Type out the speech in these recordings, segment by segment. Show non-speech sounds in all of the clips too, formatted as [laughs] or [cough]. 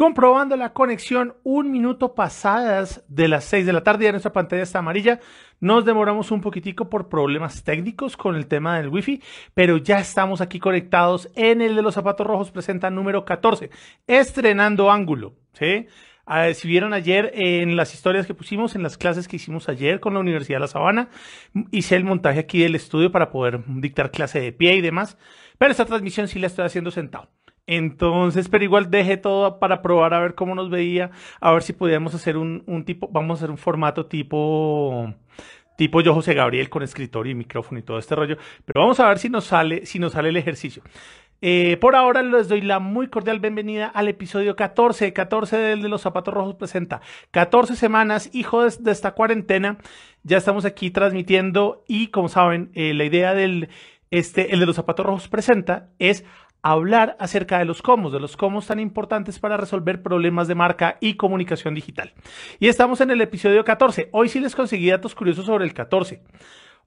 Comprobando la conexión un minuto pasadas de las 6 de la tarde, ya nuestra pantalla está amarilla. Nos demoramos un poquitico por problemas técnicos con el tema del wifi, pero ya estamos aquí conectados en el de los zapatos rojos, presenta número 14, estrenando ángulo. Ah, si vieron ayer en las historias que pusimos, en las clases que hicimos ayer con la Universidad de La Sabana, hice el montaje aquí del estudio para poder dictar clase de pie y demás, pero esta transmisión sí la estoy haciendo sentado. Entonces, pero igual dejé todo para probar a ver cómo nos veía, a ver si podíamos hacer un, tipo, vamos a hacer un formato tipo, tipo yo José Gabriel con escritorio y micrófono y todo este rollo. Pero vamos a ver si nos sale, si nos sale el ejercicio. Eh, por ahora les doy la muy cordial bienvenida al episodio 14, 14 del de los zapatos rojos presenta 14 semanas, hijo de, esta cuarentena. Ya estamos aquí transmitiendo y como saben, eh, la idea del, este, el de los zapatos rojos presenta es hablar acerca de los cómo, de los cómo tan importantes para resolver problemas de marca y comunicación digital. Y estamos en el episodio 14. Hoy sí les conseguí datos curiosos sobre el 14.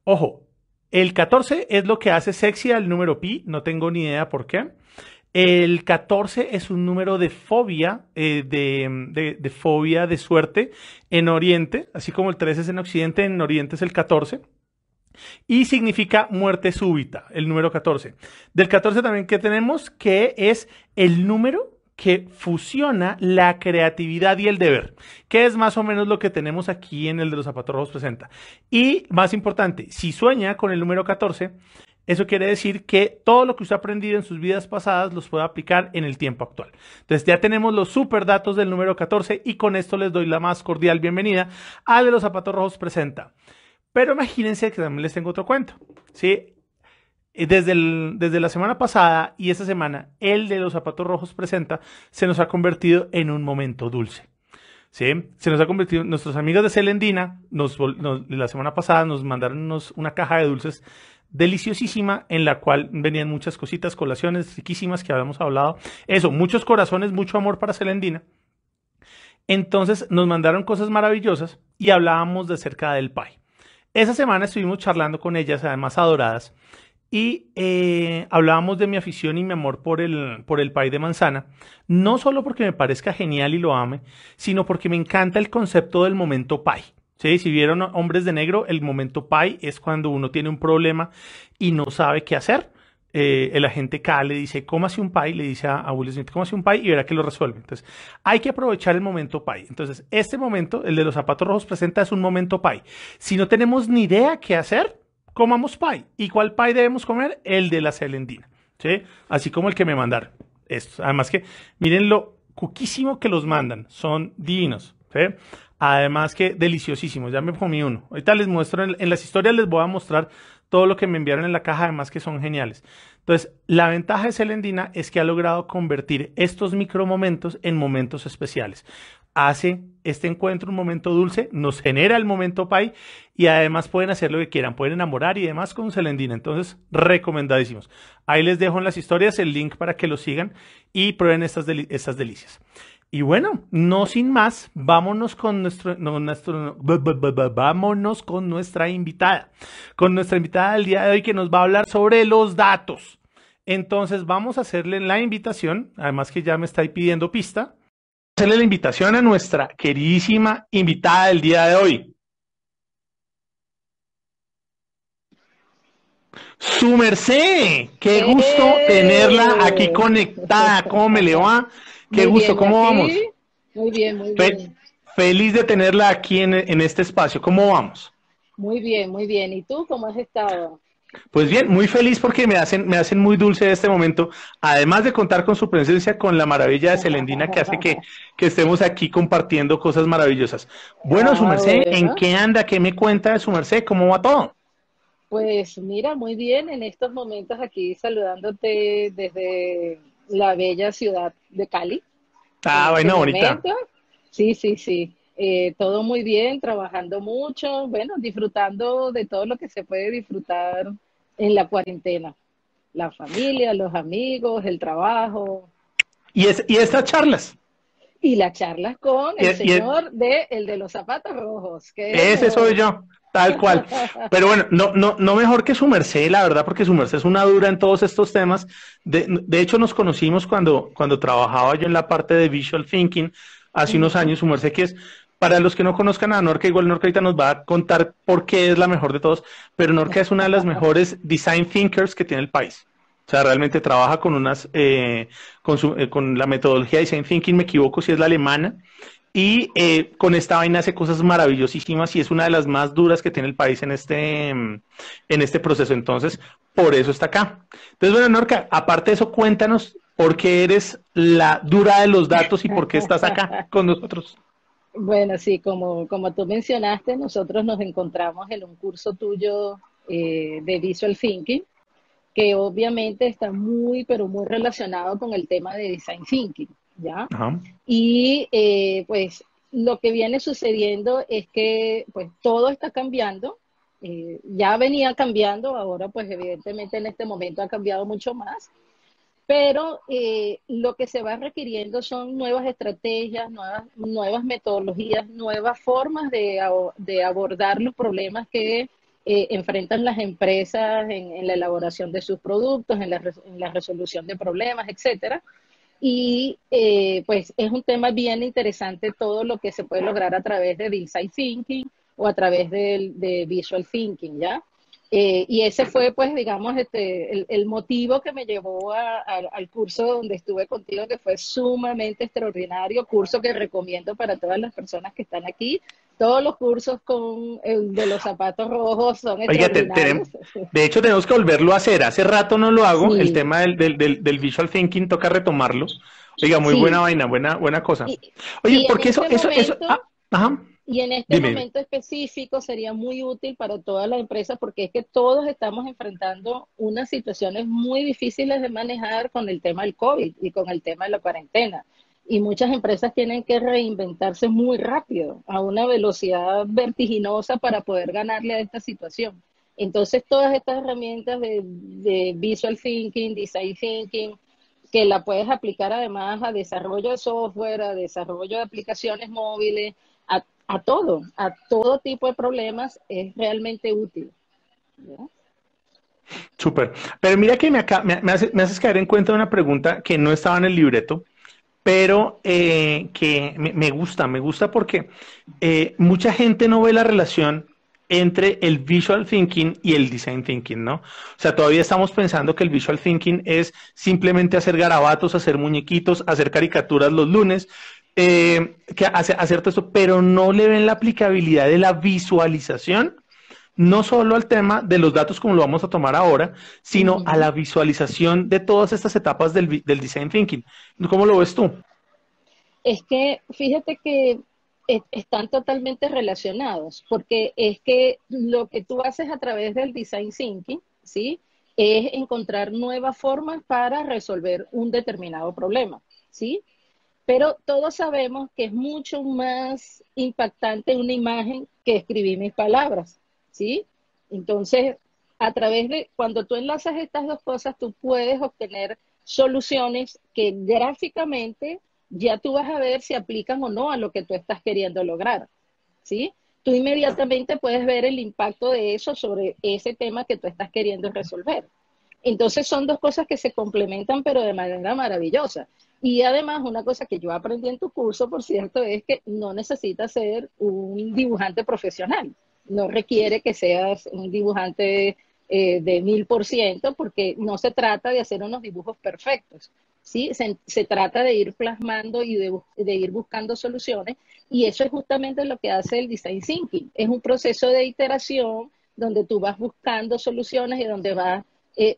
Ojo, el 14 es lo que hace sexy al número pi, no tengo ni idea por qué. El 14 es un número de fobia, eh, de, fobia de suerte en Oriente, así como el 13 es en Occidente, en Oriente es el 14 y significa muerte súbita, el número 14. Del 14 también que tenemos que es el número que fusiona la creatividad y el deber, que es más o menos lo que tenemos aquí en el de los zapatos rojos presenta. Y más importante, si sueña con el número 14, eso quiere decir que todo lo que usted ha aprendido en sus vidas pasadas los puede aplicar en el tiempo actual. Entonces ya tenemos los super datos del número 14 y con esto les doy la más cordial bienvenida al de los zapatos rojos presenta. Pero imagínense que también les tengo otro cuento. ¿sí? Desde, desde la semana pasada y esta semana, el de los zapatos rojos presenta, se nos ha convertido en un momento dulce. ¿sí? Se nos ha convertido, nuestros amigos de Celendina, nos, la semana pasada nos mandaron una caja de dulces deliciosísima en la cual venían muchas cositas, colaciones riquísimas que habíamos hablado. Eso, muchos corazones, mucho amor para Celendina. Entonces nos mandaron cosas maravillosas y hablábamos de cerca del pie. Esa semana estuvimos charlando con ellas, además adoradas, y eh, hablábamos de mi afición y mi amor por el, por el pay de manzana, no solo porque me parezca genial y lo ame, sino porque me encanta el concepto del momento pay. ¿Sí? Si vieron Hombres de Negro, el momento pay es cuando uno tiene un problema y no sabe qué hacer. Eh, el agente K le dice, hace un pay? Le dice a, Will Smith, hace un pay? Y verá que lo resuelve. Entonces, hay que aprovechar el momento pay. Entonces, este momento, el de los zapatos rojos presenta es un momento pay. Si no tenemos ni idea qué hacer, comamos pay. ¿Y cuál pay debemos comer? El de la celendina. ¿sí? Así como el que me mandaron. Esto. Además que, miren lo cuquísimo que los mandan. Son divinos. ¿sí? Además que deliciosísimos. Ya me comí uno. Ahorita les muestro, en las historias les voy a mostrar todo lo que me enviaron en la caja, además que son geniales. Entonces, la ventaja de Celendina es que ha logrado convertir estos micromomentos en momentos especiales. Hace este encuentro un momento dulce, nos genera el momento pay y además pueden hacer lo que quieran, pueden enamorar y demás con Celendina. Entonces, recomendadísimos. Ahí les dejo en las historias el link para que lo sigan y prueben estas, estas delicias. Y bueno, no sin más, vámonos con nuestro, nuestro, vámonos con nuestra invitada, con nuestra invitada del día de hoy que nos va a hablar sobre los datos. Entonces vamos a hacerle la invitación, además que ya me está pidiendo pista, hacerle la invitación a nuestra queridísima invitada del día de hoy. Su merced, qué gusto tenerla aquí conectada. ¿Cómo me le va? Qué gusto, ¿cómo vamos? Muy bien, muy bien. Feliz de tenerla aquí en, este espacio. ¿Cómo vamos? Muy bien, muy bien. ¿Y tú cómo has estado? Pues bien, muy feliz porque me hacen, me hacen muy dulce este momento, además de contar con su presencia, con la maravilla de Celendina que hace que, estemos aquí compartiendo cosas maravillosas. Bueno, ah, su merced, ¿en qué anda? ¿Qué me cuenta de su merced? ¿Cómo va todo? Pues mira, muy bien, en estos momentos aquí saludándote desde la bella ciudad de Cali. Ah, bueno, bonita. Sí, sí, sí. Eh, todo muy bien, trabajando mucho, bueno, disfrutando de todo lo que se puede disfrutar en la cuarentena. La familia, los amigos, el trabajo. ¿Y, es, y estas charlas? Y las charlas con el señor de el de los zapatos rojos. Que Ese soy yo. Tal cual. Pero bueno, no, no, no mejor que su merced, la verdad, porque su merced es una dura en todos estos temas. De, de hecho, nos conocimos cuando, cuando trabajaba yo en la parte de Visual Thinking hace unos años, su merced que es para los que no conozcan a Norca, igual Norca ahorita nos va a contar por qué es la mejor de todos, pero Norca es una de las mejores design thinkers que tiene el país. O sea, realmente trabaja con unas, eh, con, su, eh, con la metodología de design thinking, me equivoco si es la alemana, y eh, con esta vaina hace cosas maravillosísimas y es una de las más duras que tiene el país en este, en este proceso. Entonces, por eso está acá. Entonces, bueno, Norca, aparte de eso, cuéntanos por qué eres la dura de los datos y por qué estás acá con nosotros. [laughs] Bueno, sí, como, como tú mencionaste, nosotros nos encontramos en un curso tuyo eh, de Visual Thinking, que obviamente está muy, pero muy relacionado con el tema de Design Thinking, ¿ya? Y eh, pues lo que viene sucediendo es que pues todo está cambiando, eh, ya venía cambiando, ahora pues evidentemente en este momento ha cambiado mucho más, pero eh, lo que se va requiriendo son nuevas estrategias, nuevas, nuevas metodologías, nuevas formas de, abordar los problemas que eh, enfrentan las empresas en, la elaboración de sus productos, en la, resolución de problemas, etcétera. Y eh, pues es un tema bien interesante todo lo que se puede lograr a través de Design Thinking o a través de Visual Thinking, ¿ya? Eh, y ese fue, pues, digamos, este, el, motivo que me llevó al curso donde estuve contigo, que fue sumamente extraordinario, curso que recomiendo para todas las personas que están aquí. Todos los cursos con el de los zapatos rojos son extraordinarios. de hecho, tenemos que volverlo a hacer. Hace rato no lo hago. El tema del, del, del, visual thinking toca retomarlo. Oiga, muy buena vaina, buena, buena cosa. Oye, porque eso, este eso, eso, ah, ajá. Y en este momento específico sería muy útil para todas las empresas porque es que todos estamos enfrentando unas situaciones muy difíciles de manejar con el tema del COVID y con el tema de la cuarentena. Y muchas empresas tienen que reinventarse muy rápido, a una velocidad vertiginosa para poder ganarle a esta situación. Entonces, todas estas herramientas de, de visual thinking, design thinking, que la puedes aplicar además a desarrollo de software, a desarrollo de aplicaciones móviles, a todo, a todo tipo de problemas es realmente útil. Súper. Pero mira que me, me, haces caer en cuenta una pregunta que no estaba en el libreto, pero eh, que me, gusta, me gusta porque eh, mucha gente no ve la relación entre el visual thinking y el design thinking, ¿no? O sea, todavía estamos pensando que el visual thinking es simplemente hacer garabatos, hacer muñequitos, hacer caricaturas los lunes, eh, que hace, hacer todo esto, pero no le ven la aplicabilidad de la visualización, no solo al tema de los datos como lo vamos a tomar ahora, sino a la visualización de todas estas etapas del, del design thinking. ¿Cómo lo ves tú? Es que fíjate que están totalmente relacionados, porque es que lo que tú haces a través del design thinking, ¿sí? Es encontrar nuevas formas para resolver un determinado problema, ¿sí? Pero todos sabemos que es mucho más impactante una imagen que escribir mis palabras, ¿sí? Entonces, a través de, cuando tú enlazas estas dos cosas, tú puedes obtener soluciones que gráficamente ya tú vas a ver si aplican o no a lo que tú estás queriendo lograr, ¿sí? Tú inmediatamente puedes ver el impacto de eso sobre ese tema que tú estás queriendo resolver. Entonces son dos cosas que se complementan, pero de manera maravillosa. Y además, una cosa que yo aprendí en tu curso, por cierto, es que no necesitas ser un dibujante profesional. No requiere que seas un dibujante eh, de mil por ciento, porque no se trata de hacer unos dibujos perfectos. ¿sí? Se, trata de ir plasmando y de, ir buscando soluciones. Y eso es justamente lo que hace el design thinking. Es un proceso de iteración donde tú vas buscando soluciones y donde vas eh,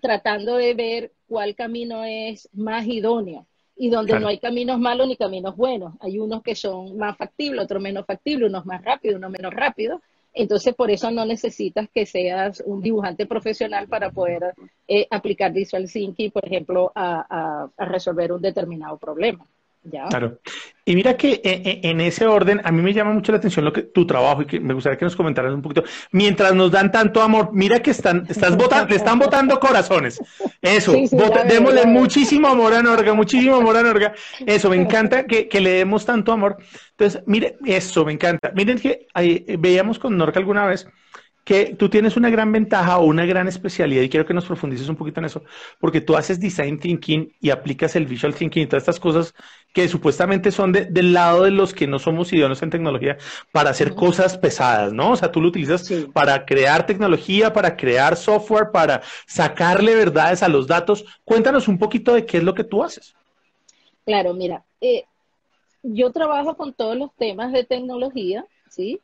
tratando de ver cuál camino es más idóneo y donde no hay caminos malos ni caminos buenos. Hay unos que son más factibles, otros menos factibles, unos más rápidos, unos menos rápidos. Entonces, por eso no necesitas que seas un dibujante profesional para poder eh, aplicar Visual Thinking, por ejemplo, a, resolver un determinado problema. Claro. Y mira que eh, eh, en ese orden, a mí me llama mucho la atención lo que tu trabajo y que me gustaría que nos comentaras un poquito. Mientras nos dan tanto amor, mira que están, estás votando, le están votando corazones. Eso, démosle muchísimo amor a Norga, muchísimo amor a Norga. Eso, me encanta que, que le demos tanto amor. Entonces, mire, eso me encanta. Miren que veíamos con Norga alguna vez que tú tienes una gran ventaja o una gran especialidad y quiero que nos profundices un poquito en eso, porque tú haces design thinking y aplicas el visual thinking y todas estas cosas que supuestamente son del lado de los que no somos idóneos en tecnología para hacer cosas pesadas, ¿no? O sea, tú lo utilizas para crear tecnología, para crear software, para sacarle verdades a los datos. Cuéntanos un poquito de qué es lo que tú haces. Claro, mira, eh, yo trabajo con todos los temas de tecnología, ¿sí?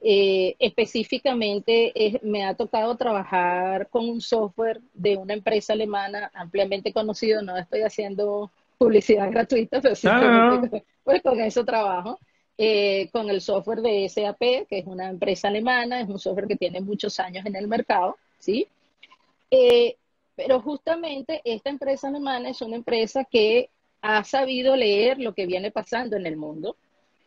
Eh, específicamente me ha tocado trabajar con un software de una empresa alemana ampliamente conocido, no estoy haciendo publicidad [laughs] gratuita, pero [laughs] pues con eso trabajo, eh, con el software de SAP, que es una empresa alemana, es un software que tiene muchos años en el mercado, ¿sí? Eh, pero justamente esta empresa alemana es una empresa que ha sabido leer lo que viene pasando en el mundo,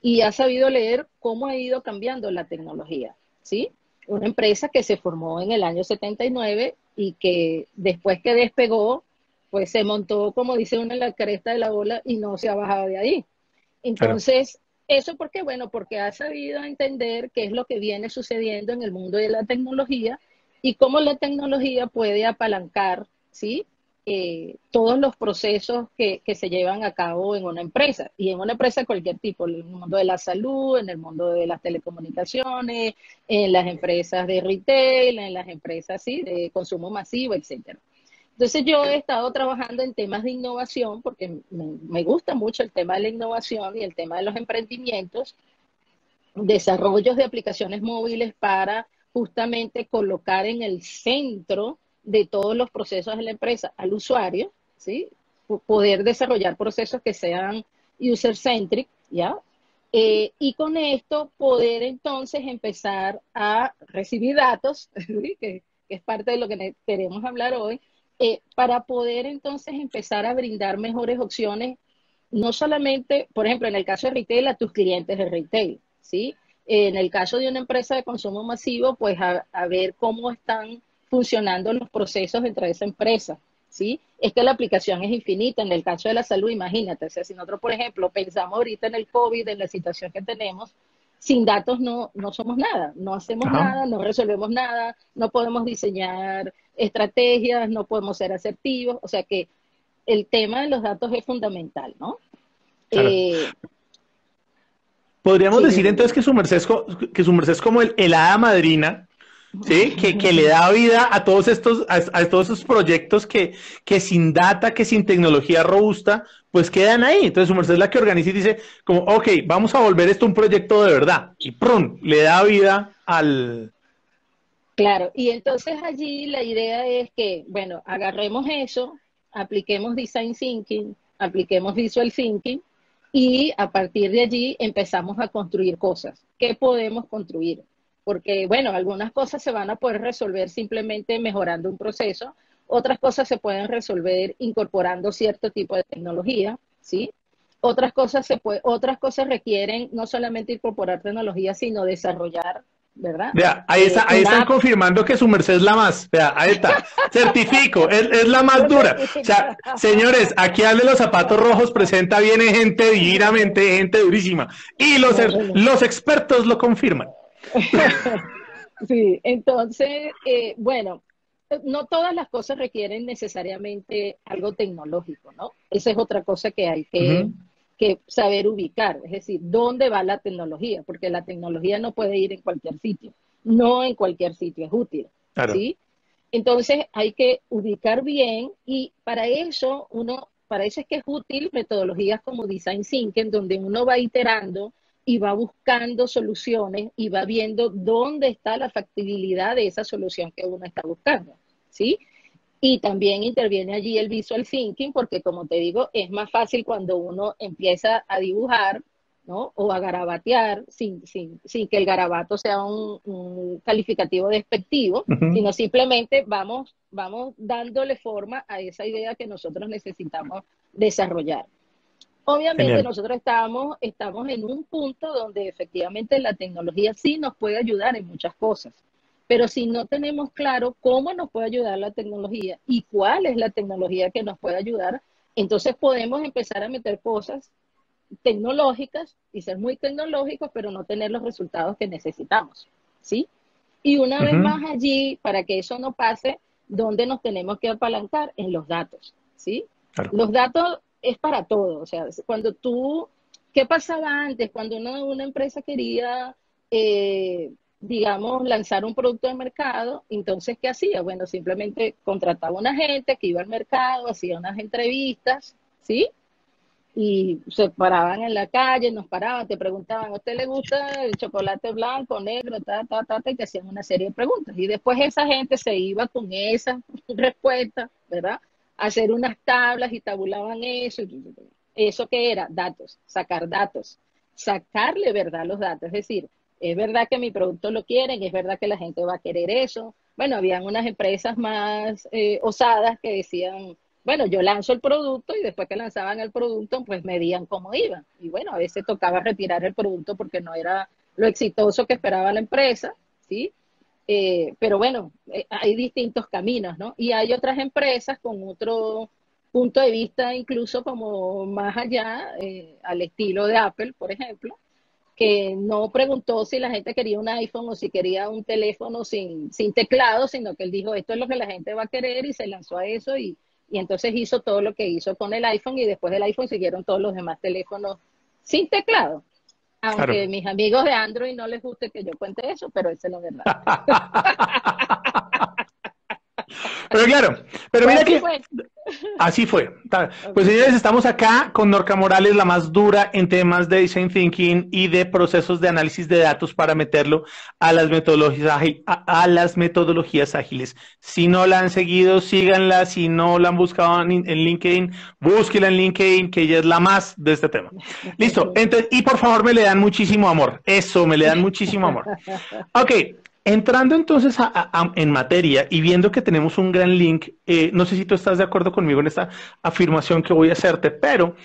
y ha sabido leer cómo ha ido cambiando la tecnología, ¿sí? Una empresa que se formó en el año 79 y que después que despegó, pues se montó, como dice uno, en la cresta de la ola y no se ha bajado de ahí. Entonces, ¿eso por qué? Bueno, porque ha sabido entender qué es lo que viene sucediendo en el mundo de la tecnología y cómo la tecnología puede apalancar, ¿sí? Eh, todos los procesos que, se llevan a cabo en una empresa y en una empresa de cualquier tipo, en el mundo de la salud, en el mundo de las telecomunicaciones, en las empresas de retail, en las empresas ¿sí? de consumo masivo, etcétera. Entonces yo he estado trabajando en temas de innovación porque me, gusta mucho el tema de la innovación y el tema de los emprendimientos, desarrollos de aplicaciones móviles para justamente colocar en el centro de todos los procesos de la empresa al usuario, ¿sí? Poder desarrollar procesos que sean user-centric, ¿ya? Eh, y con esto poder entonces empezar a recibir datos, [laughs] que, es parte de lo que queremos hablar hoy, eh, para poder entonces empezar a brindar mejores opciones, no solamente, por ejemplo, en el caso de retail, a tus clientes de retail, ¿sí? En el caso de una empresa de consumo masivo, pues a ver cómo están funcionando los procesos dentro de esa empresa. ¿sí? Es que la aplicación es infinita. En el caso de la salud, imagínate, o sea, si nosotros, por ejemplo, pensamos ahorita en el COVID, en la situación que tenemos, sin datos no, no somos nada, no hacemos nada, no resolvemos nada, no podemos diseñar estrategias, no podemos ser asertivos, o sea que el tema de los datos es fundamental, ¿no? Eh, Podríamos decir entonces que su merced es, que su merced es como el, el hada madrina ¿sí? Que, que, le da vida a todos estos, a, todos esos proyectos que, que, sin data, que sin tecnología robusta, pues quedan ahí. Entonces su merced es la que organiza y dice, como, ok, vamos a volver esto un proyecto de verdad. Y ¡prum! le da vida al... Claro, y entonces allí la idea es que, bueno, agarremos eso, apliquemos design thinking, apliquemos visual thinking y a partir de allí empezamos a construir cosas. ¿Qué podemos construir? Porque, bueno, algunas cosas se van a poder resolver simplemente mejorando un proceso, otras cosas se pueden resolver incorporando cierto tipo de tecnología, ¿sí? Otras cosas, se puede, otras cosas requieren no solamente incorporar tecnología, sino desarrollar ¿verdad? Vea, ahí, está, ahí están confirmando que su merced es la más. Vea, ahí está. [laughs] Certifico, es, es, la más dura. O sea, señores, aquí al de los zapatos rojos presenta, viene gente divinamente, gente durísima. Y los, los expertos lo confirman. [laughs] sí, entonces, eh, bueno, no todas las cosas requieren necesariamente algo tecnológico, ¿no? Esa es otra cosa que hay que, saber ubicar, es decir, ¿dónde va la tecnología? Porque la tecnología no puede ir en cualquier sitio, no en cualquier sitio es útil, ¿sí? Entonces hay que ubicar bien y para eso uno, para eso es que es útil metodologías como Design Thinking, donde uno va iterando y va buscando soluciones y va viendo dónde está la factibilidad de esa solución que uno está buscando, ¿sí? Y también interviene allí el visual thinking, porque como te digo, es más fácil cuando uno empieza a dibujar, ¿no? O a garabatear, sin, sin, sin que el garabato sea un, calificativo despectivo, sino simplemente vamos, vamos dándole forma a esa idea que nosotros necesitamos desarrollar. Obviamente nosotros estamos, estamos en un punto donde efectivamente la tecnología sí nos puede ayudar en muchas cosas, pero si no tenemos claro cómo nos puede ayudar la tecnología y cuál es la tecnología que nos puede ayudar, entonces podemos empezar a meter cosas tecnológicas y ser muy tecnológicos, pero no tener los resultados que necesitamos, ¿sí? Y una vez más allí, para que eso no pase, ¿dónde nos tenemos que apalancar? En los datos, ¿sí? Los datos es para todo, o sea, cuando tú, ¿qué pasaba antes? Cuando una, una empresa quería, eh, digamos, lanzar un producto de mercado, entonces, ¿qué hacía? Bueno, simplemente contrataba una gente que iba al mercado, hacía unas entrevistas, ¿sí? y se paraban en la calle, nos paraban, te preguntaban, ¿a usted le gusta el chocolate blanco, negro, ta, ta, ta, ta? y te hacían una serie de preguntas. Y después esa gente se iba con esa [laughs] respuesta, ¿verdad? Hacer unas tablas y tabulaban eso. ¿Eso qué era? Datos, sacar datos, sacarle verdad a los datos. Es decir, es verdad que mi producto lo quieren, es verdad que la gente va a querer eso. Bueno, habían unas empresas más eh, osadas que decían, bueno, yo lanzo el producto y después que lanzaban el producto, pues medían cómo iba. Y bueno, a veces tocaba retirar el producto porque no era lo exitoso que esperaba la empresa, ¿sí? Eh, pero bueno, eh, hay distintos caminos, ¿no? Y hay otras empresas con otro punto de vista, incluso como más allá, eh, al estilo de Apple, por ejemplo, que no preguntó si la gente quería un iPhone o si quería un teléfono sin, sin teclado, sino que él dijo, esto es lo que la gente va a querer y se lanzó a eso y, y entonces hizo todo lo que hizo con el iPhone y después del iPhone siguieron todos los demás teléfonos sin teclado. Aunque mis amigos de Android no les guste que yo cuente eso, pero esa es la verdad. [laughs] Pero claro, pero mira que así fue. Pues señores, estamos acá con Norca Morales, la más dura en temas de design thinking y de procesos de análisis de datos para meterlo a las metodologías a, las metodologías ágiles. Si no la han seguido, síganla. Si no la han buscado en, LinkedIn, búsquela en LinkedIn, que ella es la más de este tema. Listo. [laughs] Entonces, y por favor me le dan muchísimo amor. Eso, me le dan muchísimo amor. Ok, Entrando entonces en materia y viendo que tenemos un gran link, eh, no sé si tú estás de acuerdo conmigo en esta afirmación que voy a hacerte, pero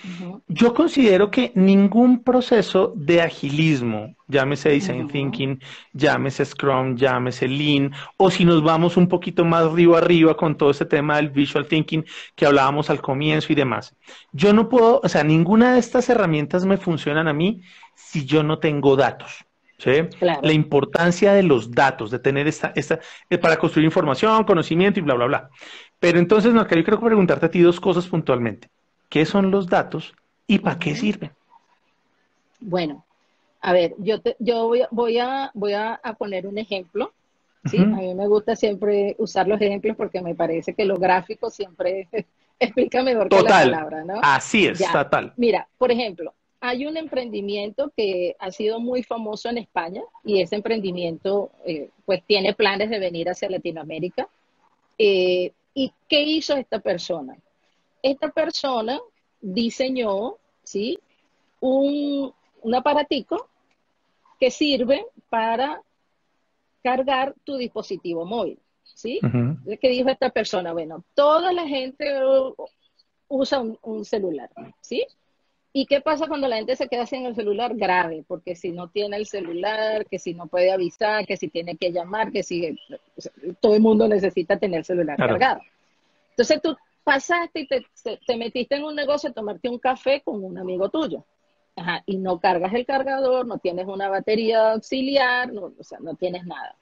yo considero que ningún proceso de agilismo, llámese Design Thinking, llámese Scrum, llámese Lean, o si nos vamos un poquito más arriba arriba con todo ese tema del Visual Thinking que hablábamos al comienzo y demás, yo no puedo, o sea, ninguna de estas herramientas me funcionan a mí si yo no tengo datos. ¿Sí? La importancia de los datos, de tener esta, esta, eh, para construir información, conocimiento y bla, bla, bla. Pero entonces, no, yo quiero preguntarte a ti dos cosas puntualmente. ¿Qué son los datos y para qué sirven? Bueno, a ver, yo, te, yo voy, voy, a, voy a, poner un ejemplo. ¿sí? A mí me gusta siempre usar los ejemplos porque me parece que los gráficos siempre [laughs] explica mejor que la palabra, ¿no? Así es, total. Mira, por ejemplo, hay un emprendimiento que ha sido muy famoso en España y ese emprendimiento eh, pues tiene planes de venir hacia Latinoamérica. Eh, ¿Y qué hizo esta persona? Esta persona diseñó, ¿sí? Un, un aparatico que sirve para cargar tu dispositivo móvil, ¿sí? ¿Qué dijo esta persona? Bueno, toda la gente usa un, un celular, ¿sí? ¿Y qué pasa cuando la gente se queda sin el celular? Grave, porque si no tiene el celular, que si no puede avisar, que si tiene que llamar, que si todo el mundo necesita tener el celular cargado. Entonces tú pasaste y te, te, metiste en un negocio a tomarte un café con un amigo tuyo. Ajá, y no cargas el cargador, no tienes una batería auxiliar, no, o sea, no tienes nada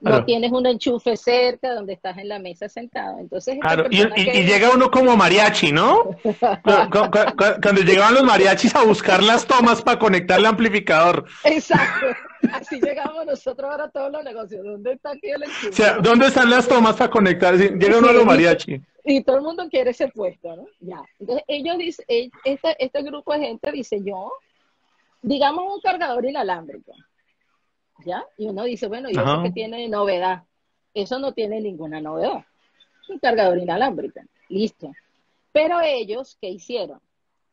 no tienes un enchufe cerca donde estás en la mesa sentado. Entonces, claro. y, llega uno como mariachi, ¿no? cuando, llegaban los mariachis a buscar las tomas para conectar el amplificador. Exacto. Así llegamos nosotros ahora a todos los negocios. ¿Dónde está aquí el enchufe? O sea, ¿dónde están las tomas para conectar? Llega uno a los mariachi. Y, todo el mundo quiere ese puesto, ¿no? Ya. Entonces, ellos dicen, este, este grupo de gente diseñó, digamos, un cargador inalámbrico. ¿Ya? Y uno dice, bueno, ¿y eso que tiene novedad? Eso no tiene ninguna novedad. Un cargador inalámbrico, listo. Pero ellos, ¿qué hicieron?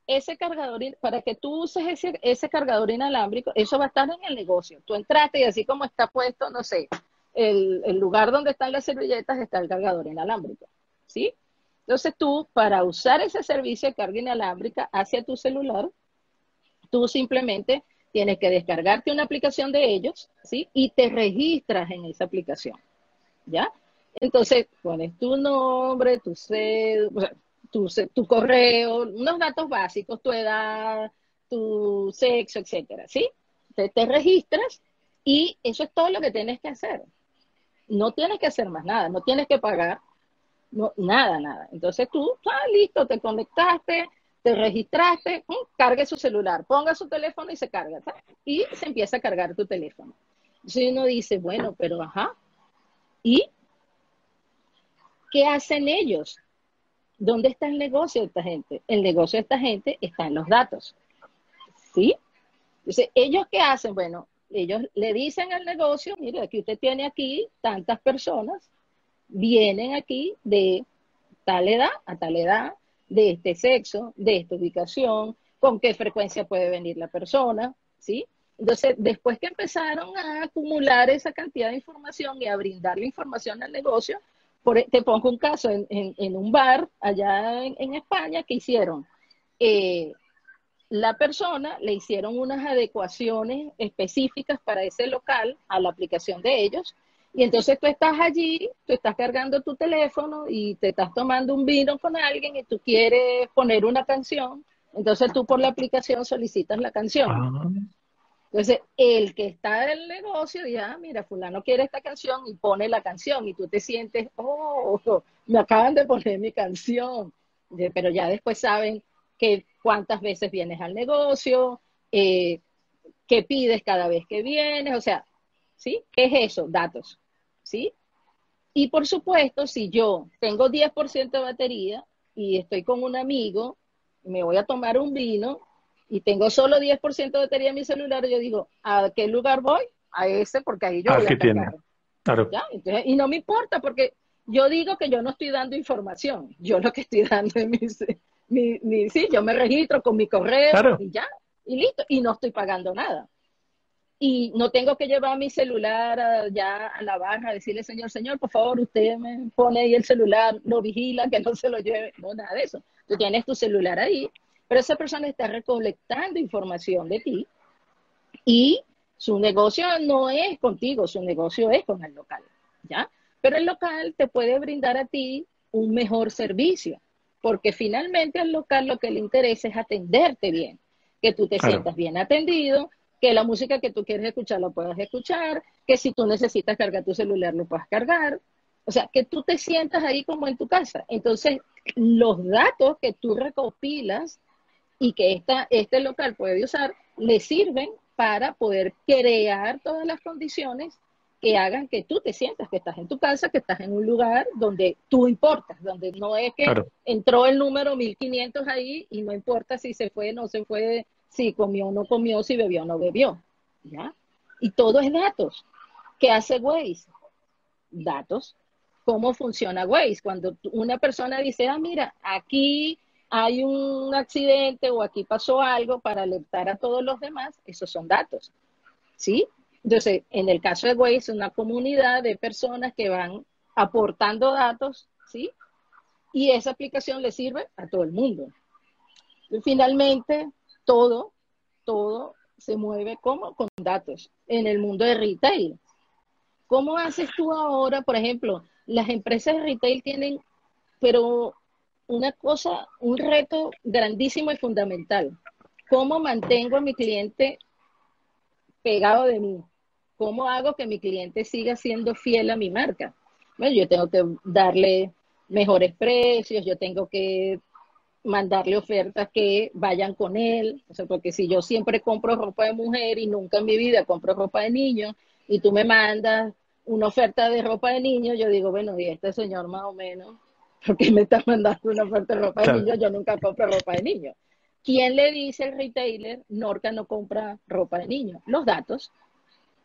Ese cargador, para que tú uses ese, ese cargador inalámbrico, eso va a estar en el negocio. Tú entraste y así como está puesto, no sé, el, el lugar donde están las servilletas está el cargador inalámbrico, ¿sí? Entonces tú, para usar ese servicio de carga inalámbrica hacia tu celular, tú simplemente tienes que descargarte una aplicación de ellos, ¿sí? Y te registras en esa aplicación, ¿ya? Entonces pones tu nombre, tu, tu, tu correo, unos datos básicos, tu edad, tu sexo, etcétera, ¿sí? Te, te registras y eso es todo lo que tienes que hacer. No tienes que hacer más nada, no tienes que pagar, no, nada, nada. Entonces tú, ah, listo, te conectaste, te registraste, cargue su celular, ponga su teléfono y se carga, y se empieza a cargar tu teléfono. Entonces uno dice, bueno, pero ajá, ¿y qué hacen ellos? ¿Dónde está el negocio de esta gente? El negocio de esta gente está en los datos. ¿Sí? Entonces, ¿ellos qué hacen? Bueno, ellos le dicen al negocio, mire, aquí usted tiene aquí tantas personas, vienen aquí de tal edad a tal edad, de este sexo, de esta ubicación, con qué frecuencia puede venir la persona, ¿sí? Entonces, después que empezaron a acumular esa cantidad de información y a brindar la información al negocio, e, te pongo un caso en, un bar allá en, España que hicieron, eh, la persona le hicieron unas adecuaciones específicas para ese local a la aplicación de ellos y entonces tú estás allí, tú estás cargando tu teléfono y te estás tomando un vino con alguien y tú quieres poner una canción. Entonces tú por la aplicación solicitas la canción. Ah. Entonces, el que está en el negocio ya, ah, mira, fulano quiere esta canción y pone la canción y tú te sientes, oh, me acaban de poner mi canción. Pero ya después saben que cuántas veces vienes al negocio, eh, qué pides cada vez que vienes, o sea, ¿sí? ¿Qué es eso? Datos. ¿Sí? Y por supuesto, si yo tengo 10% de batería y estoy con un amigo, me voy a tomar un vino y tengo solo 10% de batería en mi celular, yo digo, ¿a qué lugar voy? A ese, porque ahí yo ah, voy a tiene. Claro. y no me importa, porque yo digo que yo no estoy dando información, yo lo que estoy dando es mi, mi, sí, yo me registro con mi correo y ya, y listo, y no estoy pagando nada y no tengo que llevar mi celular ya a la barra, decirle, señor, señor, por favor, usted me pone ahí el celular, lo vigila, que no se lo lleve, no, nada de eso. Tú tienes tu celular ahí, pero esa persona está recolectando información de ti y su negocio no es contigo, su negocio es con el local, ¿ya? Pero el local te puede brindar a ti un mejor servicio, porque finalmente al local lo que le interesa es atenderte bien, que tú te sientas bien atendido, que la música que tú quieres escuchar la puedas escuchar, que si tú necesitas cargar tu celular lo puedas cargar. O sea, que tú te sientas ahí como en tu casa. Entonces, los datos que tú recopilas y que esta, este local puede usar, le sirven para poder crear todas las condiciones que hagan que tú te sientas que estás en tu casa, que estás en un lugar donde tú importas, donde no es que entró el número 1500 ahí y no importa si se fue, no se fue, si comió o no comió, si bebió o no bebió. ¿Ya? Y todo es datos. ¿Qué hace Waze? Datos. ¿Cómo funciona Waze? Cuando una persona dice, ah, mira, aquí hay un accidente o aquí pasó algo para alertar a todos los demás, esos son datos. ¿Sí? Entonces, en el caso de Waze, una comunidad de personas que van aportando datos, ¿sí? Y esa aplicación le sirve a todo el mundo. Y finalmente, todo, todo se mueve como con datos en el mundo de retail. ¿Cómo haces tú ahora, por ejemplo, las empresas de retail tienen, pero una cosa, un reto grandísimo y fundamental. ¿Cómo mantengo a mi cliente pegado de mí? ¿Cómo hago que mi cliente siga siendo fiel a mi marca? Bueno, yo tengo que darle mejores precios, yo tengo que mandarle ofertas que vayan con él, o sea, porque si yo siempre compro ropa de mujer y nunca en mi vida compro ropa de niño, y tú me mandas una oferta de ropa de niño, yo digo, bueno, y este señor más o menos, ¿por qué me está mandando una oferta de ropa de niño? Yo nunca compro ropa de niño. ¿Quién le dice al retailer, Norca no compra ropa de niño? Los datos.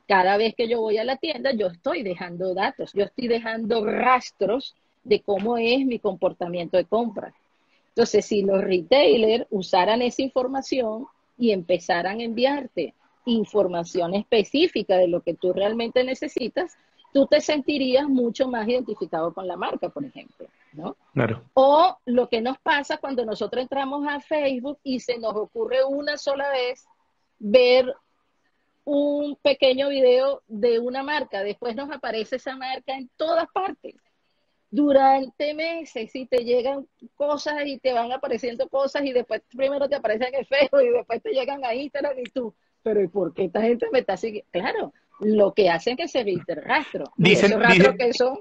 Cada vez que yo voy a la tienda, yo estoy dejando datos, yo estoy dejando rastros de cómo es mi comportamiento de compra. Entonces, si los retailers usaran esa información y empezaran a enviarte información específica de lo que tú realmente necesitas, tú te sentirías mucho más identificado con la marca, por ejemplo. ¿no? Claro. O lo que nos pasa cuando nosotros entramos a Facebook y se nos ocurre una sola vez ver un pequeño video de una marca, después nos aparece esa marca en todas partes. Durante meses, si te llegan cosas y te van apareciendo cosas y después primero te aparecen en Facebook y después te llegan a Instagram y tú, pero ¿y por qué esta gente me está siguiendo? Claro, lo que hacen que se viste el rastro. Dicen, que son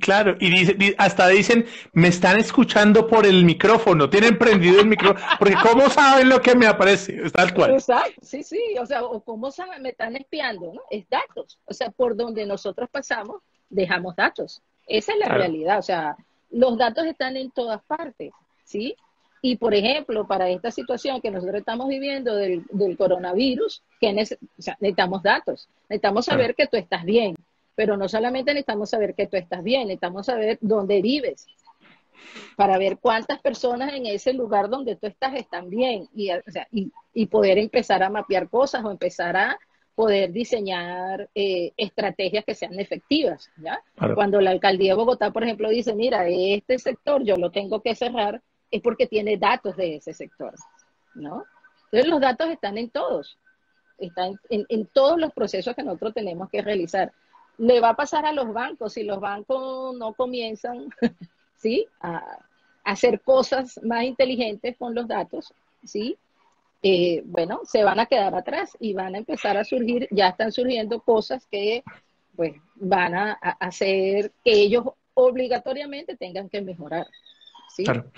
Claro, y dice, hasta dicen, me están escuchando por el micrófono, tienen prendido el micrófono, porque ¿cómo saben lo que me aparece? Es tal cual. Exacto, sí, sí, o sea, o cómo saben, me están espiando, ¿no? Es datos, o sea, por donde nosotros pasamos, dejamos datos. Esa es la realidad, o sea, los datos están en todas partes, ¿sí? Y, por ejemplo, para esta situación que nosotros estamos viviendo del, coronavirus, que necesitamos datos, necesitamos saber que tú estás bien, pero no solamente necesitamos saber que tú estás bien, necesitamos saber dónde vives, para ver cuántas personas en ese lugar donde tú estás están bien y, y, poder empezar a mapear cosas o empezar a poder diseñar eh, estrategias que sean efectivas. ¿ya? Cuando la alcaldía de Bogotá, por ejemplo, dice, mira, este sector yo lo tengo que cerrar, es porque tiene datos de ese sector. ¿no? Entonces los datos están en todos, están en, en todos los procesos que nosotros tenemos que realizar le va a pasar a los bancos si los bancos no comienzan [laughs] ¿sí? a, hacer cosas más inteligentes con los datos, ¿sí? Eh, bueno, se van a quedar atrás y van a empezar a surgir, ya están surgiendo cosas que pues van a, hacer que ellos obligatoriamente tengan que mejorar. ¿sí? Claro.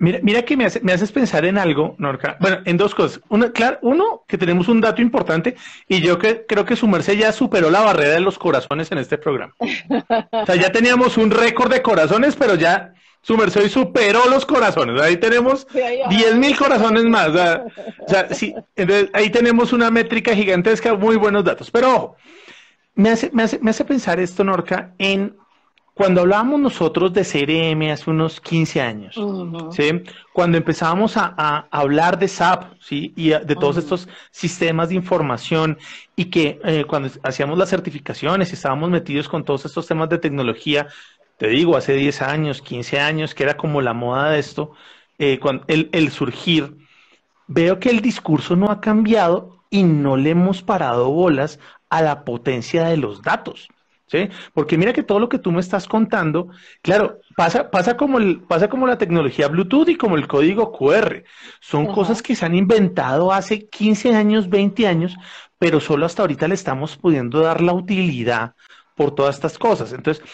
Mira, mira que me, me, haces pensar en algo, Norca. Bueno, en dos cosas. Una, claro, uno, que tenemos un dato importante y yo que, creo que su merced ya superó la barrera de los corazones en este programa. O sea, ya teníamos un récord de corazones, pero ya su merced superó los corazones. Ahí tenemos 10 mil corazones más. O sea, sí, entonces ahí tenemos una métrica gigantesca, muy buenos datos. Pero ojo, me hace, me hace, me hace pensar esto, Norca, en cuando hablábamos nosotros de CRM hace unos 15 años, ¿sí? cuando empezábamos a, hablar de SAP ¿sí? y de todos estos sistemas de información y que eh, cuando hacíamos las certificaciones y estábamos metidos con todos estos temas de tecnología, te digo, hace 10 años, 15 años, que era como la moda de esto, eh, el, el surgir, veo que el discurso no ha cambiado y no le hemos parado bolas a la potencia de los datos. ¿Sí? Porque mira que todo lo que tú me estás contando, claro, pasa, pasa, como, el, pasa como la tecnología Bluetooth y como el código QR. Son cosas que se han inventado hace 15 años, 20 años, pero solo hasta ahorita le estamos pudiendo dar la utilidad por todas estas cosas. Entonces,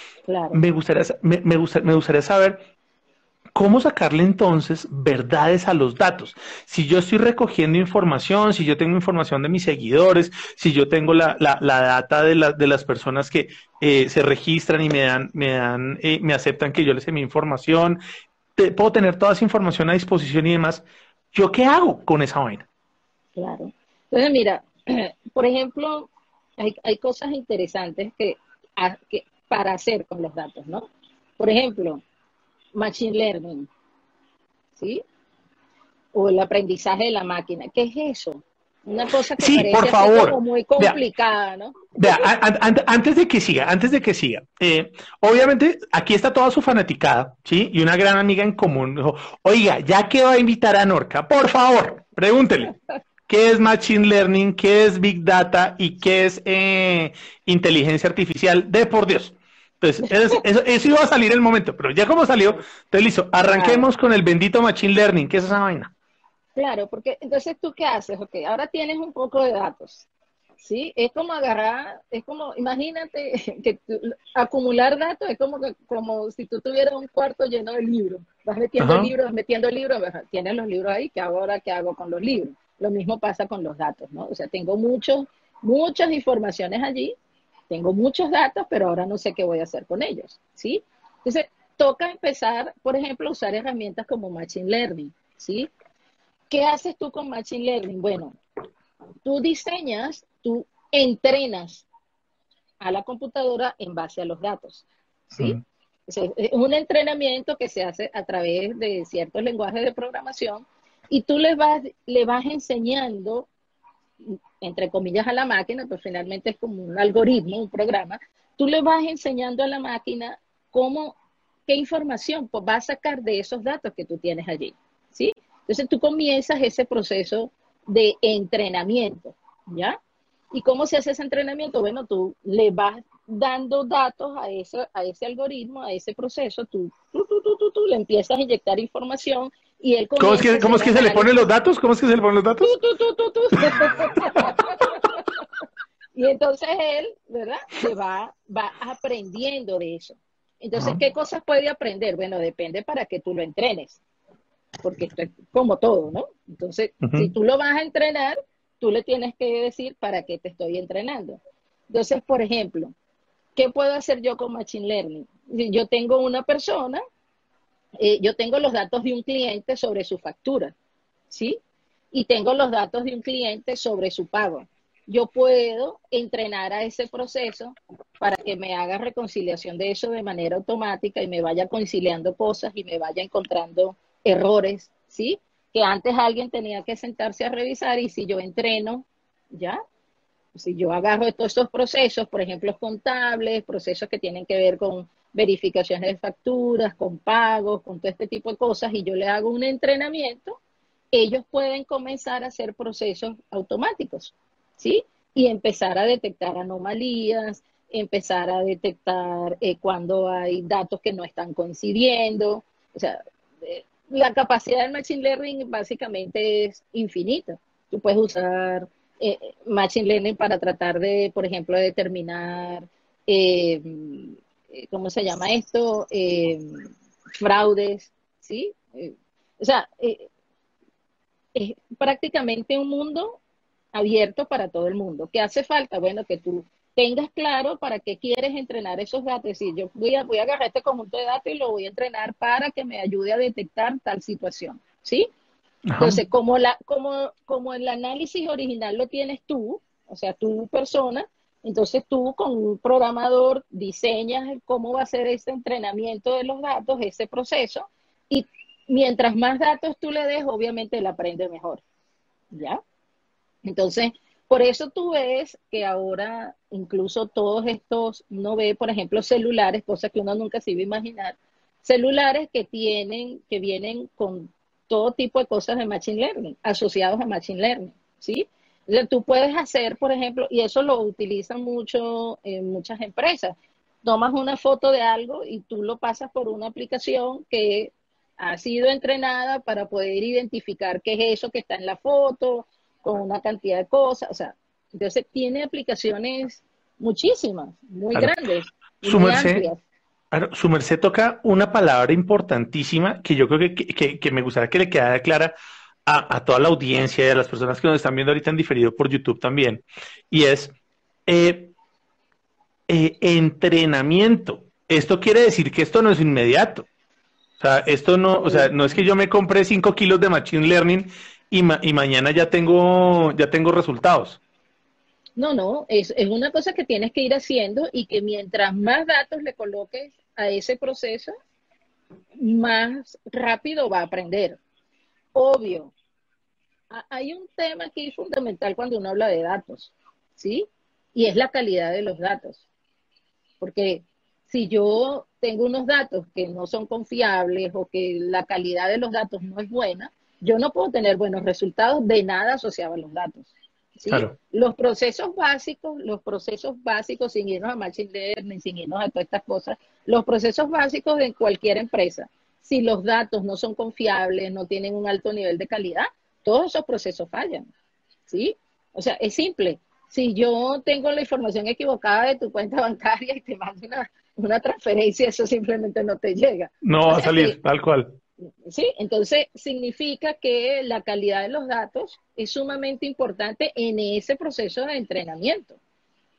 me, gustaría, me, me gustaría saber ¿Cómo sacarle entonces verdades a los datos? Si yo estoy recogiendo información, si yo tengo información de mis seguidores, si yo tengo la, la, data de, de, las personas que eh, se registran y me dan, me dan, eh, me aceptan que yo les envíe información, puedo tener toda esa información a disposición y demás. ¿Yo qué hago con esa vaina? Claro. Entonces, mira, [clears throat] por ejemplo, hay, hay cosas interesantes que para hacer con los datos, ¿no? Por ejemplo, machine learning, ¿sí? O el aprendizaje de la máquina. ¿Qué es eso? Una cosa que sí, por favor. muy complicada, ¿no? Vea, antes de que siga, antes de que siga, eh, obviamente aquí está toda su fanaticada, ¿sí? Y una gran amiga en común dijo, oiga, ya que va a invitar a Norca, por favor, pregúntele. ¿Qué es Machine Learning? ¿Qué es Big Data? ¿Y qué es eh, inteligencia artificial? De por Dios. Entonces, eso, iba a salir el momento, pero ya como salió, entonces listo, arranquemos con el bendito Machine Learning, ¿qué es esa vaina? Claro, porque entonces tú qué haces, ok, ahora tienes un poco de datos, ¿sí? Es como agarrar, es como, imagínate que acumular datos es como, como si tú tuvieras un cuarto lleno de libros, vas metiendo libros, vas metiendo libros, tienes los libros ahí, ¿qué ahora qué hago con los libros? Lo mismo pasa con los datos, ¿no? O sea, tengo muchos, muchas informaciones allí tengo muchos datos, pero ahora no sé qué voy a hacer con ellos, ¿sí? Entonces, toca empezar, por ejemplo, a usar herramientas como Machine Learning, ¿sí? ¿Qué haces tú con Machine Learning? Bueno, tú diseñas, tú entrenas a la computadora en base a los datos, ¿sí? es un entrenamiento que se hace a través de ciertos lenguajes de programación y tú le vas, le vas enseñando entre comillas, a la máquina, pues finalmente es como un algoritmo, un programa, tú le vas enseñando a la máquina cómo ¿qué información pues, va a sacar de esos datos que tú tienes allí? ¿Sí? Entonces tú comienzas ese proceso de entrenamiento, ¿ya? ¿Y cómo se hace ese entrenamiento? Bueno, tú le vas dando datos a ese, a ese algoritmo, a ese proceso, tú, tú, tú, tú, tú, le empiezas a inyectar información y él ¿Cómo es que, cómo es que se le ponen los datos? ¿Cómo es que se le ponen los datos? [laughs] y entonces él, ¿verdad? Se va, va aprendiendo de eso. Entonces, ¿qué cosas puede aprender? Bueno, depende para que tú lo entrenes, porque esto es como todo, ¿no? Entonces, si tú lo vas a entrenar, tú le tienes que decir para qué te estoy entrenando. Entonces, por ejemplo, ¿qué puedo hacer yo con Machine Learning? Yo tengo una persona, eh, yo tengo los datos de un cliente sobre su factura, ¿sí? Y tengo los datos de un cliente sobre su pago. Yo puedo entrenar a ese proceso para que me haga reconciliación de eso de manera automática y me vaya conciliando cosas y me vaya encontrando errores, ¿sí? Que antes alguien tenía que sentarse a revisar y si yo entreno, ¿ya? si yo agarro todos estos procesos, por ejemplo, contables, procesos que tienen que ver con verificaciones de facturas, con pagos, con todo este tipo de cosas, y yo le hago un entrenamiento, ellos pueden comenzar a hacer procesos automáticos, ¿sí? Y empezar a detectar anomalías, empezar a detectar eh, cuando hay datos que no están coincidiendo. O sea, eh, la capacidad del Machine Learning básicamente es infinita. Tú puedes usar eh, Machine Learning para tratar de, por ejemplo, determinar, ¿cómo se llama esto? Eh, fraudes, ¿sí? Eh, o sea, es prácticamente un mundo abierto para todo el mundo. ¿Qué hace falta? Bueno, que tú tengas claro para qué quieres entrenar esos datos. Es decir, yo voy a, voy a agarrar este conjunto de datos y lo voy a entrenar para que me ayude a detectar tal situación, ¿sí? Entonces, como, la, como, como el análisis original lo tienes tú, o sea, tu persona, entonces tú con un programador diseñas cómo va a ser ese entrenamiento de los datos, ese proceso, y mientras más datos tú le des, obviamente él aprende mejor. ¿Ya? Entonces, por eso tú ves que ahora incluso todos estos, uno ve, por ejemplo, celulares, cosas que uno nunca se iba a imaginar, celulares que tienen, que vienen con todo tipo de cosas de Machine Learning, asociados a Machine Learning, ¿sí? Entonces, tú puedes hacer, por ejemplo, y eso lo utilizan mucho en muchas empresas, tomas una foto de algo y tú lo pasas por una aplicación que ha sido entrenada para poder identificar qué es eso que está en la foto, con una cantidad de cosas, o sea, entonces tiene aplicaciones muchísimas, muy grandes. muy amplias su merced toca una palabra importantísima que yo creo que, me gustaría que le quedara clara a, toda la audiencia y a las personas que nos están viendo ahorita en diferido por YouTube también. Y es eh, eh, entrenamiento. Esto quiere decir que esto no es inmediato. O sea, esto no, o sea, no es que yo me compré 5 kilos de Machine Learning y, y mañana ya tengo, ya tengo resultados. No, no, es, es, una cosa que tienes que ir haciendo y que mientras más datos le coloques a ese proceso, más rápido va a aprender. Obvio, hay un tema aquí fundamental cuando uno habla de datos, ¿sí? Y es la calidad de los datos. Porque si yo tengo unos datos que no son confiables o que la calidad de los datos no es buena, yo no puedo tener buenos resultados de nada asociado a los datos. Los procesos básicos, los procesos básicos, sin irnos a Machine Learning, sin irnos a todas estas cosas, los procesos básicos de cualquier empresa, si los datos no son confiables, no tienen un alto nivel de calidad, todos esos procesos fallan. ¿Sí? O sea, es simple. Si yo tengo la información equivocada de tu cuenta bancaria y te mando una, una transferencia, eso simplemente no te llega. No va a salir, tal cual. ¿Sí? Entonces, significa que la calidad de los datos es sumamente importante en ese proceso de entrenamiento,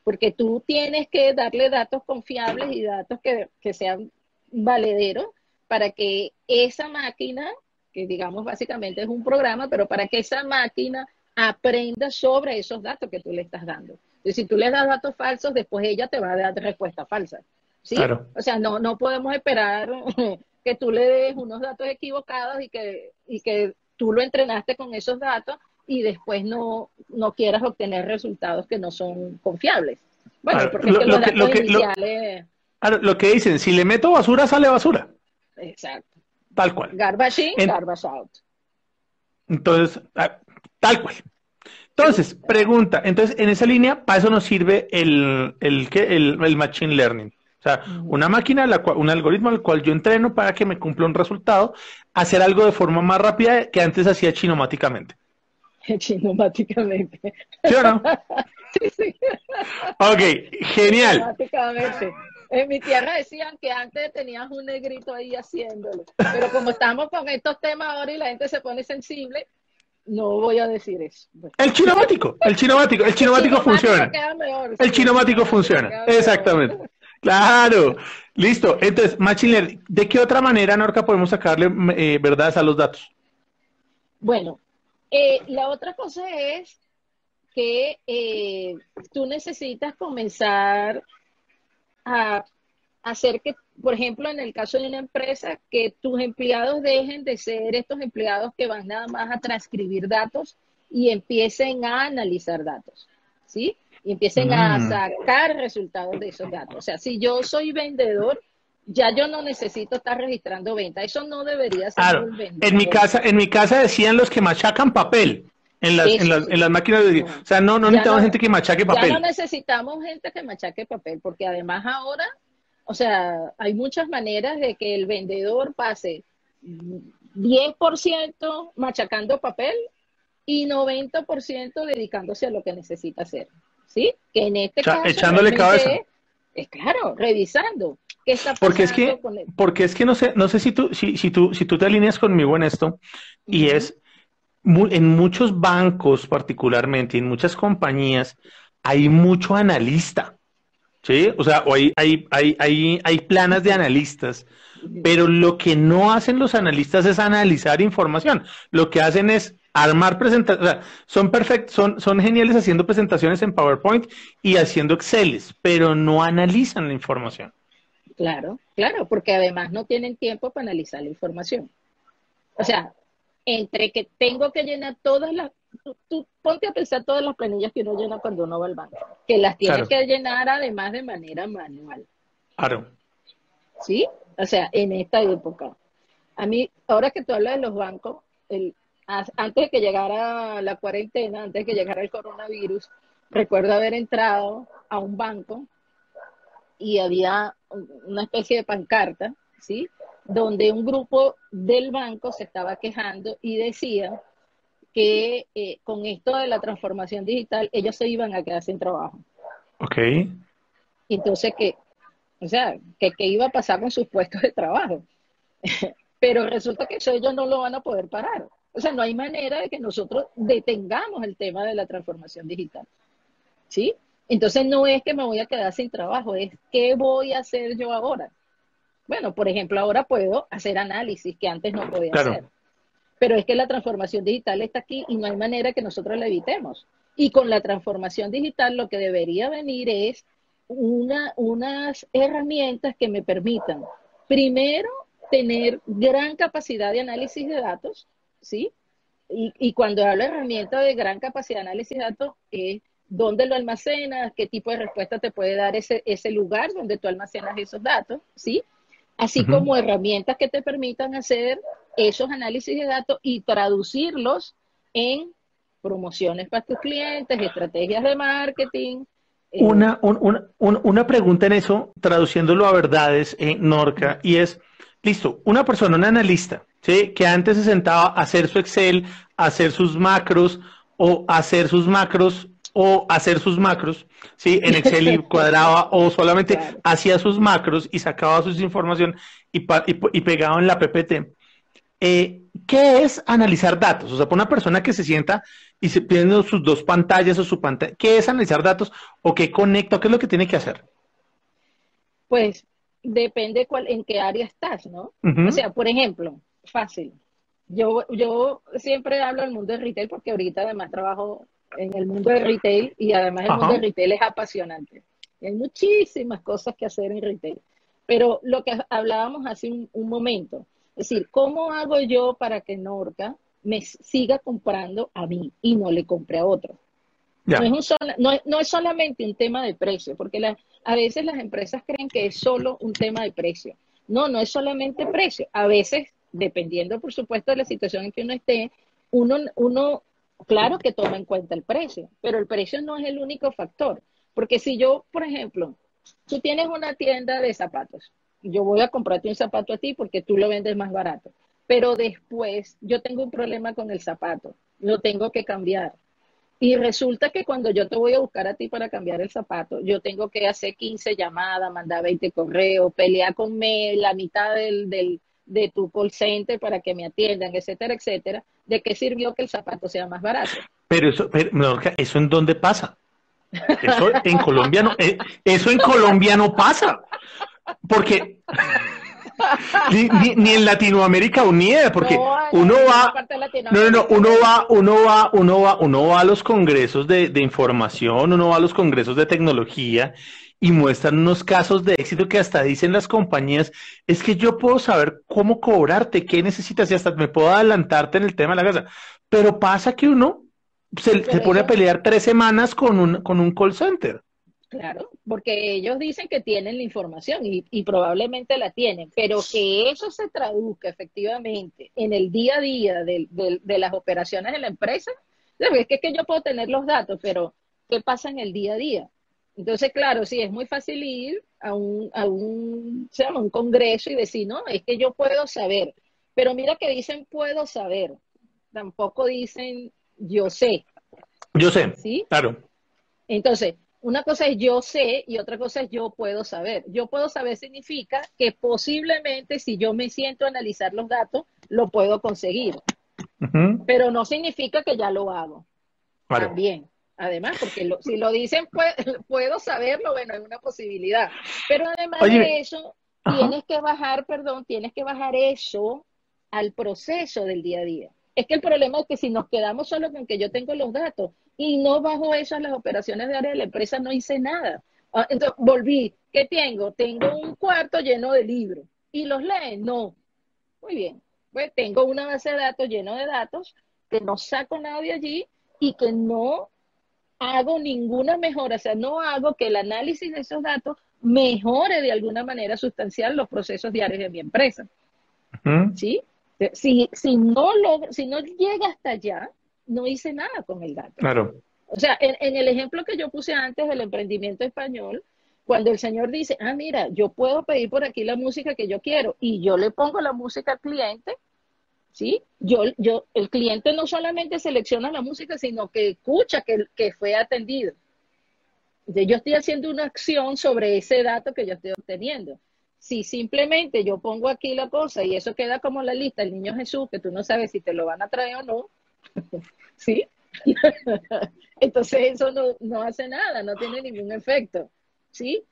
porque tú tienes que darle datos confiables y datos que, que sean valederos para que esa máquina, que digamos básicamente es un programa, pero para que esa máquina aprenda sobre esos datos que tú le estás dando. Y si tú le das datos falsos, después ella te va a dar respuesta falsa. ¿sí? O sea, no, no podemos esperar [laughs] que tú le des unos datos equivocados y que, y que tú lo entrenaste con esos datos y después no, no quieras obtener resultados que no son confiables. Bueno, porque lo, que, los datos iniciales... Lo, que dicen, si le meto basura, sale basura. Exacto. Tal cual. Garbage in, garbage out. Entonces, ah, tal cual. Entonces, pregunta, entonces en esa línea, para eso nos sirve el, el, el, el Machine Learning. O sea, una máquina, la cual, un algoritmo al cual yo entreno para que me cumpla un resultado, hacer algo de forma más rápida que antes hacía chinomáticamente. [laughs] Chinomáticamente. ¿Sí o no? [laughs] sí, sí. Ok, genial. Chinomáticamente. En mi tierra decían que antes tenías un negrito ahí haciéndolo. Pero como estamos con estos temas ahora y la gente se pone sensible, no voy a decir eso. El chinomático, el chinomático, el chinomático funciona. el chinomático funciona, exactamente. Claro, listo. Entonces, Machine ¿de qué otra manera, Norca, podemos sacarle eh, verdades a los datos? Bueno, eh, la otra cosa es que eh, tú necesitas comenzar a hacer que, por ejemplo, en el caso de una empresa, que tus empleados dejen de ser estos empleados que van nada más a transcribir datos y empiecen a analizar datos, ¿sí? Y empiecen a mm. sacar resultados de esos datos. O sea, si yo soy vendedor, ya yo no necesito estar registrando venta. Eso no debería ser un vendedor. En mi casa, en mi casa decían los que machacan papel. En las, en las, en las máquinas de... O sea, no, no necesitamos gente que machaque papel. Ya no necesitamos gente que machaque papel, porque además ahora o sea, hay muchas maneras de que el vendedor pase 10% machacando papel y 90% dedicándose a lo que necesita hacer. ¿Sí? Que en este caso. Echándole cabeza. Es, claro, revisando. ¿Qué está porque es que, porque es que no sé, no sé si tú, si, si tú, si tú te alineas conmigo en esto, y es en muchos bancos particularmente, en muchas compañías, hay mucho analista. ¿sí? O sea, hay, hay, hay, hay, planas de analistas, pero lo que no hacen los analistas es analizar información. Lo que hacen es armar presentaciones, son perfectos, son, son geniales haciendo presentaciones en PowerPoint y haciendo Exceles, pero no analizan la información. Claro, claro, porque además no tienen tiempo para analizar la información. O sea, entre que tengo que llenar todas las tú, ponte a pensar todas las planillas que uno llena cuando uno va al banco, que las tiene que llenar además de manera manual. Claro. ¿Sí? O sea, en esta época. A mí, ahora que tú hablas de los bancos, el, antes de que llegara la cuarentena, antes de que llegara el coronavirus, recuerdo haber entrado a un banco y había una especie de pancarta, ¿sí? Donde un grupo del banco se estaba quejando y decía que eh, con esto de la transformación digital ellos se iban a quedar sin trabajo. Ok. Entonces, ¿qué? O sea, ¿qué, iba a pasar con sus puestos de trabajo? [laughs] Pero resulta que eso ellos no lo van a poder parar. O sea, no hay manera de que nosotros detengamos el tema de la transformación digital. ¿Sí? Entonces no es que me voy a quedar sin trabajo, es qué voy a hacer yo ahora. Bueno, por ejemplo, ahora puedo hacer análisis que antes no podía hacer. Pero es que la transformación digital está aquí y no hay manera que nosotros la evitemos. Y con la transformación digital lo que debería venir es una, unas herramientas que me permitan, primero, tener gran capacidad de análisis de datos, ¿sí? Y, y cuando hablo de herramienta de gran capacidad de análisis de datos, es dónde lo almacenas, qué tipo de respuesta te puede dar ese, ese lugar donde tú almacenas esos datos, ¿sí? Así como herramientas que te permitan hacer esos análisis de datos y traducirlos en promociones para tus clientes, estrategias de marketing. Eh, una, una pregunta en eso, traduciéndolo a verdades en Norca, y es, listo, una persona, un analista, ¿sí? que antes se sentaba a hacer su Excel, a hacer sus macros, o hacer sus macros, o hacer sus macros, ¿sí? En Excel y [laughs] cuadraba, o solamente hacía sus macros y sacaba sus información y, y, y pegaba en la PPT eh, ¿qué es analizar datos? O sea, para una persona que se sienta y se tiene sus dos pantallas o su pantalla, ¿qué es analizar datos o qué conecta o qué es lo que tiene que hacer? Pues depende cuál, en qué área estás, ¿no? O sea, por ejemplo, fácil. Yo, yo siempre hablo del mundo del retail porque ahorita además trabajo en el mundo del retail y además el mundo del retail es apasionante. Hay muchísimas cosas que hacer en retail. Pero lo que hablábamos hace un momento, es decir, ¿cómo hago yo para que Norca me siga comprando a mí y no le compre a otro? No, es no, es solamente un tema de precio, porque a veces las empresas creen que es solo un tema de precio. No, no es solamente precio. A veces, dependiendo, por supuesto, de la situación en que uno esté, uno, uno, claro que toma en cuenta el precio, pero el precio no es el único factor. Porque si yo, por ejemplo, tú tienes una tienda de zapatos, yo voy a comprarte un zapato a ti porque tú lo vendes más barato, pero después yo tengo un problema con el zapato, lo tengo que cambiar. Y resulta que cuando yo te voy a buscar a ti para cambiar el zapato, yo tengo que hacer 15 llamadas, mandar 20 correos, pelear con la mitad del, del, de tu call center para que me atiendan, etcétera, etcétera. ¿De qué sirvió que el zapato sea más barato? Pero eso, pero, ¿eso en dónde pasa? Eso en Colombia no, eh, eso en Colombia no pasa. Porque ni, en Latinoamérica unida, porque uno va, no, no, no, uno va, uno va, uno va, uno va a los congresos de, de información, uno va a los congresos de tecnología y muestran unos casos de éxito que hasta dicen las compañías, es que yo puedo saber cómo cobrarte, qué necesitas y hasta me puedo adelantarte en el tema de la casa. Pero pasa que uno se, se pone a pelear tres semanas con un, con un call center. Claro, porque ellos dicen que tienen la información y, probablemente la tienen, pero que eso se traduzca efectivamente en el día a día de, las operaciones de la empresa, es que, es que yo puedo tener los datos, pero ¿qué pasa en el día a día? Entonces, claro, sí, es muy fácil ir a un, a un, se llama, un congreso y decir, no, es que yo puedo saber, pero mira que dicen puedo saber, tampoco dicen yo sé. Yo sé, ¿sí? Claro. Entonces, una cosa es yo sé y otra cosa es yo puedo saber. Yo puedo saber significa que posiblemente si yo me siento a analizar los datos, lo puedo conseguir. Pero no significa que ya lo hago. También. Además, porque si lo dicen, [laughs] puedo saberlo, bueno, es una posibilidad. Pero además de eso, tienes que bajar, perdón, tienes que bajar eso al proceso del día a día. Es que el problema es que si nos quedamos solo con que yo tengo los datos y no bajo eso a las operaciones de área de la empresa, no hice nada. Ah, entonces, volví. ¿Qué tengo? Tengo un cuarto lleno de libros. ¿Y los leen? No. Muy bien. Pues tengo una base de datos lleno de datos que no saco nada de allí y que no hago ninguna mejora, o sea, no hago que el análisis de esos datos mejore de alguna manera sustancial los procesos diarios de mi empresa. ¿Sí? Si, si, no lo, si no llega hasta allá, no hice nada con el dato. Claro. O sea, en, el ejemplo que yo puse antes del emprendimiento español, cuando el señor dice, ah, mira, yo puedo pedir por aquí la música que yo quiero y yo le pongo la música al cliente, ¿sí? Yo, yo, el cliente no solamente selecciona la música, sino que escucha que, que fue atendido. Yo estoy haciendo una acción sobre ese dato que yo estoy obteniendo. Si simplemente yo pongo aquí la cosa y eso queda como la lista, el niño Jesús, que tú no sabes si te lo van a traer o no, [laughs] ¿sí? [laughs] Entonces eso no, hace nada, no tiene ningún efecto, ¿sí?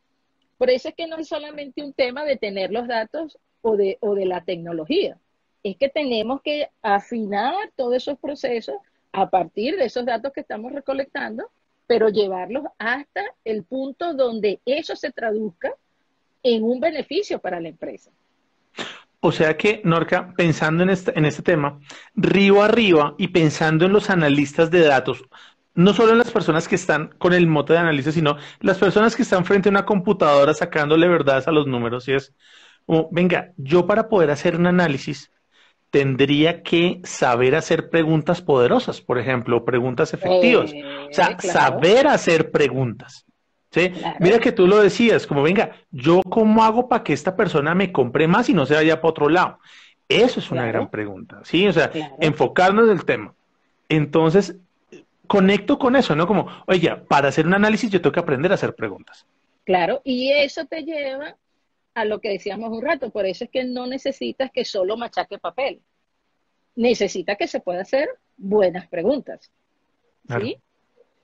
Por eso es que no es solamente un tema de tener los datos o de, o de la tecnología, es que tenemos que afinar todos esos procesos a partir de esos datos que estamos recolectando, pero llevarlos hasta el punto donde eso se traduzca en un beneficio para la empresa. O sea que, Norca, pensando en este, en este tema, río arriba y pensando en los analistas de datos, no solo en las personas que están con el mote de análisis, sino las personas que están frente a una computadora sacándole verdades a los números. Y es, venga, yo para poder hacer un análisis tendría que saber hacer preguntas poderosas, por ejemplo, preguntas efectivas. o sea, eh, saber hacer preguntas. ¿Sí? Mira que tú lo decías, como venga, yo cómo hago para que esta persona me compre más y no se vaya para otro lado. Eso es una gran pregunta, ¿sí? O sea, enfocarnos en el tema. Entonces, conecto con eso, ¿no? Como, oye, para hacer un análisis yo tengo que aprender a hacer preguntas. Claro, y eso te lleva a lo que decíamos un rato, por eso es que no necesitas que solo machaque papel. Necesitas que se pueda hacer buenas preguntas. ¿Sí?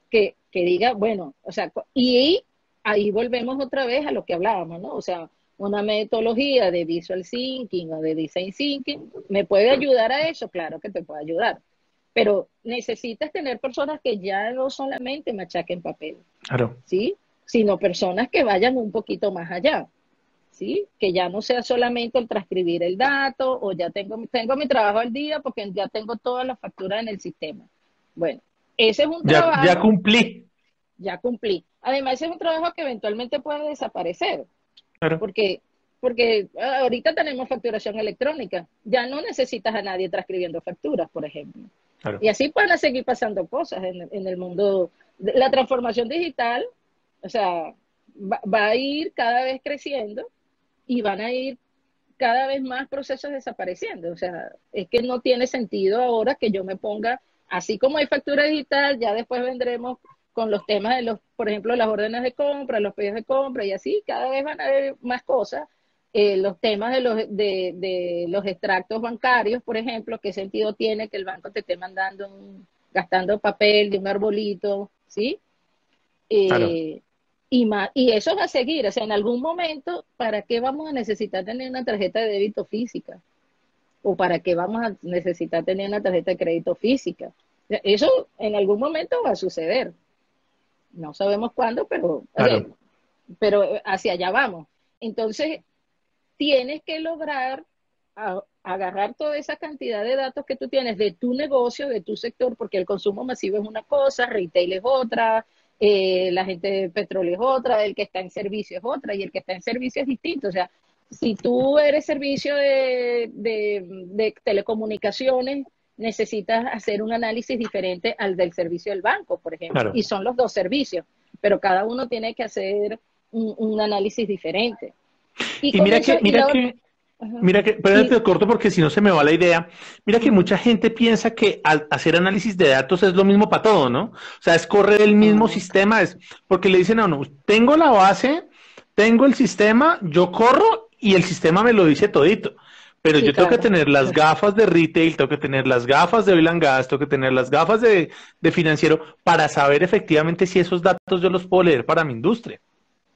que, que diga, bueno, o sea, y ahí volvemos otra vez a lo que hablábamos, ¿no? O sea, una metodología de visual thinking o de design thinking, ¿me puede ayudar a eso? Claro que te puede ayudar. Pero necesitas tener personas que ya no solamente machaquen papel, claro. ¿sí? Sino personas que vayan un poquito más allá, ¿sí? Que ya no sea solamente el transcribir el dato o ya tengo, tengo mi trabajo al día porque ya tengo todas las facturas en el sistema. Bueno, ese es un trabajo. Ya cumplí. Ya cumplí. Además, ese es un trabajo que eventualmente puede desaparecer. Porque porque ah, ahorita tenemos facturación electrónica, ya no necesitas a nadie transcribiendo facturas, por ejemplo. Y así van a seguir pasando cosas en, el mundo. La transformación digital, o sea, va, a ir cada vez creciendo y van a ir cada vez más procesos desapareciendo. O sea, es que no tiene sentido ahora que yo me ponga, así como hay factura digital, ya después vendremos con los temas de los, por ejemplo, las órdenes de compra, los pedidos de compra y así, cada vez van a haber más cosas eh, los temas de los, de, los extractos bancarios, por ejemplo, qué sentido tiene que el banco te esté mandando, gastando papel de un arbolito, ¿sí? Eh, y, más, y eso va a seguir, o sea, en algún momento, ¿para qué vamos a necesitar tener una tarjeta de débito física? ¿O para qué vamos a necesitar tener una tarjeta de crédito física? Eso en algún momento va a suceder. No sabemos cuándo, pero, pero hacia allá vamos. Entonces, tienes que lograr agarrar toda esa cantidad de datos que tú tienes de tu negocio, de tu sector, porque el consumo masivo es una cosa, retail es otra, eh, la gente de petróleo es otra, el que está en servicio es otra, y el que está en servicio es distinto. O sea, si tú eres servicio de, telecomunicaciones, necesitas hacer un análisis diferente al del servicio del banco, por ejemplo. Y son los dos servicios, pero cada uno tiene que hacer un análisis diferente. Y, mira que, mira que, mira que, pero te corto porque si no se me va la idea. Mira que mucha gente piensa que al hacer análisis de datos es lo mismo para todo, ¿no? O sea, es correr el mismo sistema, es porque le dicen no, no, tengo la base, tengo el sistema, yo corro y el sistema me lo dice todito. Pero yo tengo que tener las gafas de retail, tengo que tener las gafas de oil and gas, tengo que tener las gafas de, de financiero para saber efectivamente si esos datos yo los puedo leer para mi industria.